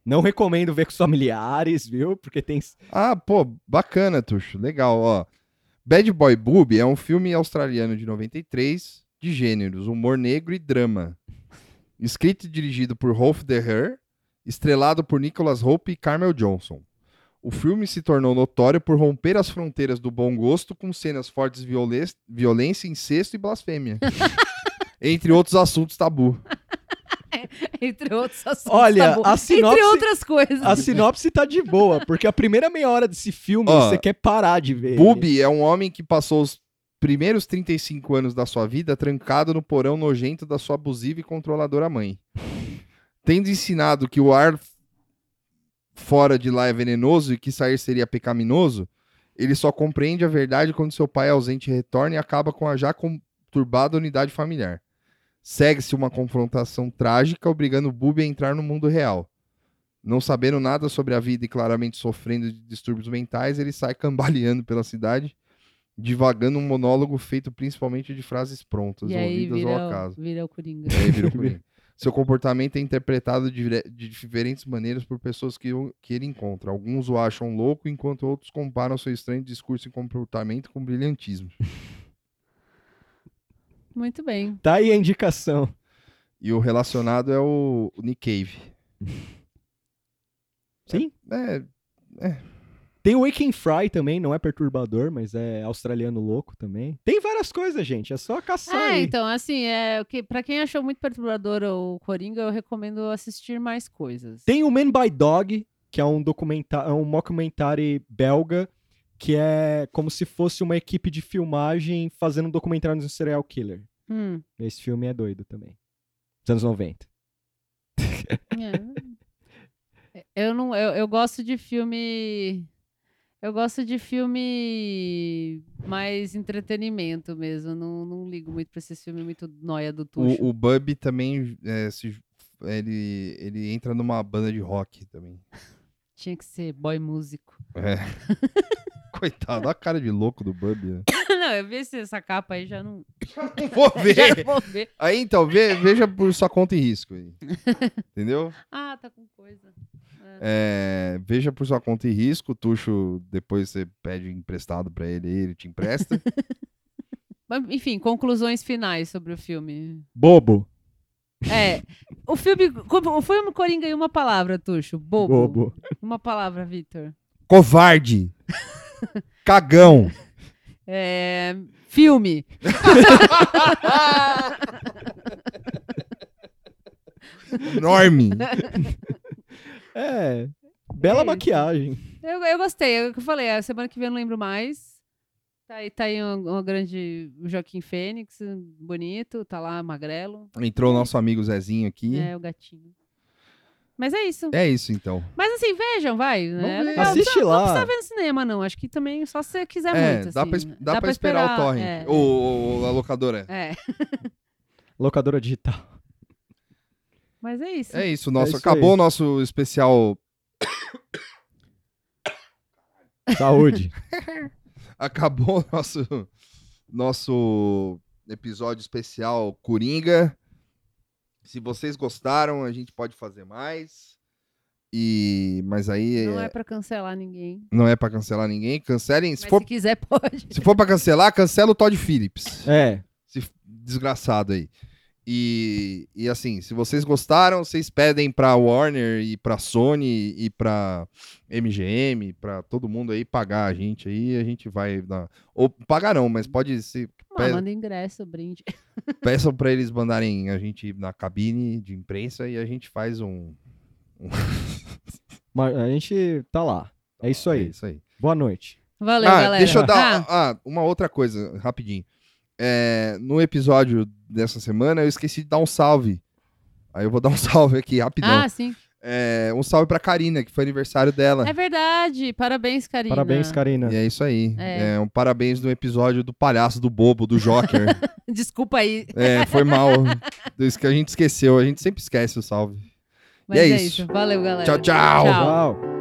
Não recomendo ver com os familiares, viu? Porque tem. Ah, pô, bacana, Tuxo. Legal, ó. Bad Boy Booby é um filme australiano de 93, de gêneros, humor negro e drama. Escrito e dirigido por Rolf de Her, estrelado por Nicholas Hope e Carmel Johnson. O filme se tornou notório por romper as fronteiras do bom gosto com cenas fortes de violen- violência, incesto e blasfêmia. Entre outros assuntos tabu. Entre outros assuntos. Olha, bom. a sinopse- Entre outras coisas. A sinopse tá de boa, porque a primeira meia hora desse filme Ó, você quer parar de ver. Bubi é um homem que passou os primeiros 35 anos da sua vida trancado no porão nojento da sua abusiva e controladora mãe. Tendo ensinado que o ar fora de lá é venenoso e que sair seria pecaminoso, ele só compreende a verdade quando seu pai ausente retorna e acaba com a já conturbada unidade familiar. Segue-se uma confrontação trágica, obrigando Bubi a entrar no mundo real. Não sabendo nada sobre a vida e claramente sofrendo de distúrbios mentais, ele sai cambaleando pela cidade, divagando um monólogo feito principalmente de frases prontas, E aí ouvidas ao acaso. vira o Coringa. E aí vira o Coringa. Seu comportamento é interpretado de, de diferentes maneiras por pessoas que, o- que ele encontra. Alguns o acham louco, enquanto outros comparam seu estranho discurso e comportamento com brilhantismo. Muito bem. Tá aí a indicação. E o relacionado é o, o Nick Cave. Sim. É, Tem o Waking Fry também, não é perturbador, mas é australiano louco também. Tem várias coisas, gente. É só caçar É, aí. então, assim, é, que, pra quem achou muito perturbador o Coringa, eu recomendo assistir mais coisas. Tem o Man by Dog, que é um documentário, é um mockumentary belga, que é como se fosse uma equipe de filmagem fazendo um documentário de um serial killer. Hum, Esse filme é doido também. Dos anos 90. é. Eu não, eu, eu gosto de filme. Eu gosto de filme mais entretenimento mesmo. Não, não ligo muito pra esse filme muito noia do Tuxo. o, o Bub também é, se- ele, ele entra numa banda de rock também. Tinha que ser boy músico. É. Coitado, olha a cara de louco do Bub. né? não, eu vi essa capa aí já não. Não vou ver. vou ver. Aí então, ve- veja por sua conta e risco. aí. Entendeu? Ah, tá com coisa. É, veja por sua conta e risco. O Tuxo, depois você pede emprestado pra ele, aí ele te empresta. Enfim, conclusões finais sobre o filme. Bobo. É, o filme, o filme Coringa em uma palavra, Tuxo. Bobo. Bobo. Uma palavra, Vitor. Covarde. Cagão. É, filme. Enorme. É. Bela É maquiagem. Eu, eu gostei, é o que eu falei, a semana que vem eu não lembro mais. Tá aí, tá aí uma, uma grande Joaquim Fênix, bonito, tá lá, magrelo. Entrou o nosso amigo Zezinho aqui. É, o gatinho. Mas é isso. É isso então. Mas assim, vejam, vai. Né? Vamos É ver. legal. Assiste Não lá. Não precisa ver no cinema, não. Acho que também só se você quiser É, muito. dá, assim. pra, es- dá pra esperar, o torrent. é. O, o- a locadora. É, Locadora digital. mas é isso. É isso, nosso, isso acabou o nosso especial. Saúde. Acabou o nosso, nosso episódio especial Coringa. Se vocês gostaram, a gente pode fazer mais. E mas aí Não é- é pra cancelar ninguém. não é pra cancelar ninguém. Cancelem. Se Mas for, se quiser, pode. se for para cancelar, cancela o Todd Phillips. É. Esse desgraçado aí. E, e assim, se vocês gostaram, vocês pedem pra Warner e pra Sony e pra MGM, pra todo mundo aí pagar a gente aí, a gente vai dar. Ou pagar não, mas pode ser. Ah, pe- manda ingresso, brinde. peçam pra eles mandarem a gente na cabine de imprensa e a gente faz um. Mas a gente tá lá. É isso É aí. isso aí. Boa noite. Valeu, ah, galera. deixa eu dar Ah, ah, uma outra coisa, rapidinho. É, no episódio dessa semana, eu esqueci de dar um salve. Aí eu vou dar um salve aqui, rapidão. ah, sim. É, um salve pra Karina, que foi aniversário dela. É verdade. Parabéns, Karina. Parabéns, Karina. E é isso aí. É. É. um parabéns no episódio do palhaço do bobo, do Joker. Desculpa aí. é, foi mal. Isso que a gente esqueceu. A gente sempre esquece o salve. Mas é é, isso. isso. Valeu, galera. Tchau, tchau. Tchau. Tchau.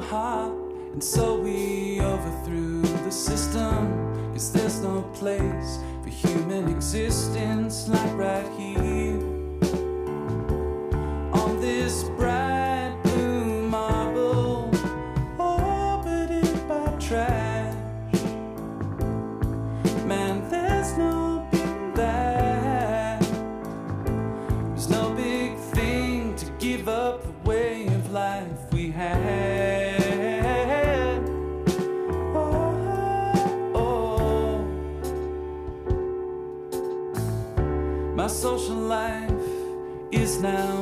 hot, and so we overthrew the system. Cause there's no place for human existence like right here on this bright. now.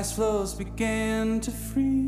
ice flows began to freeze.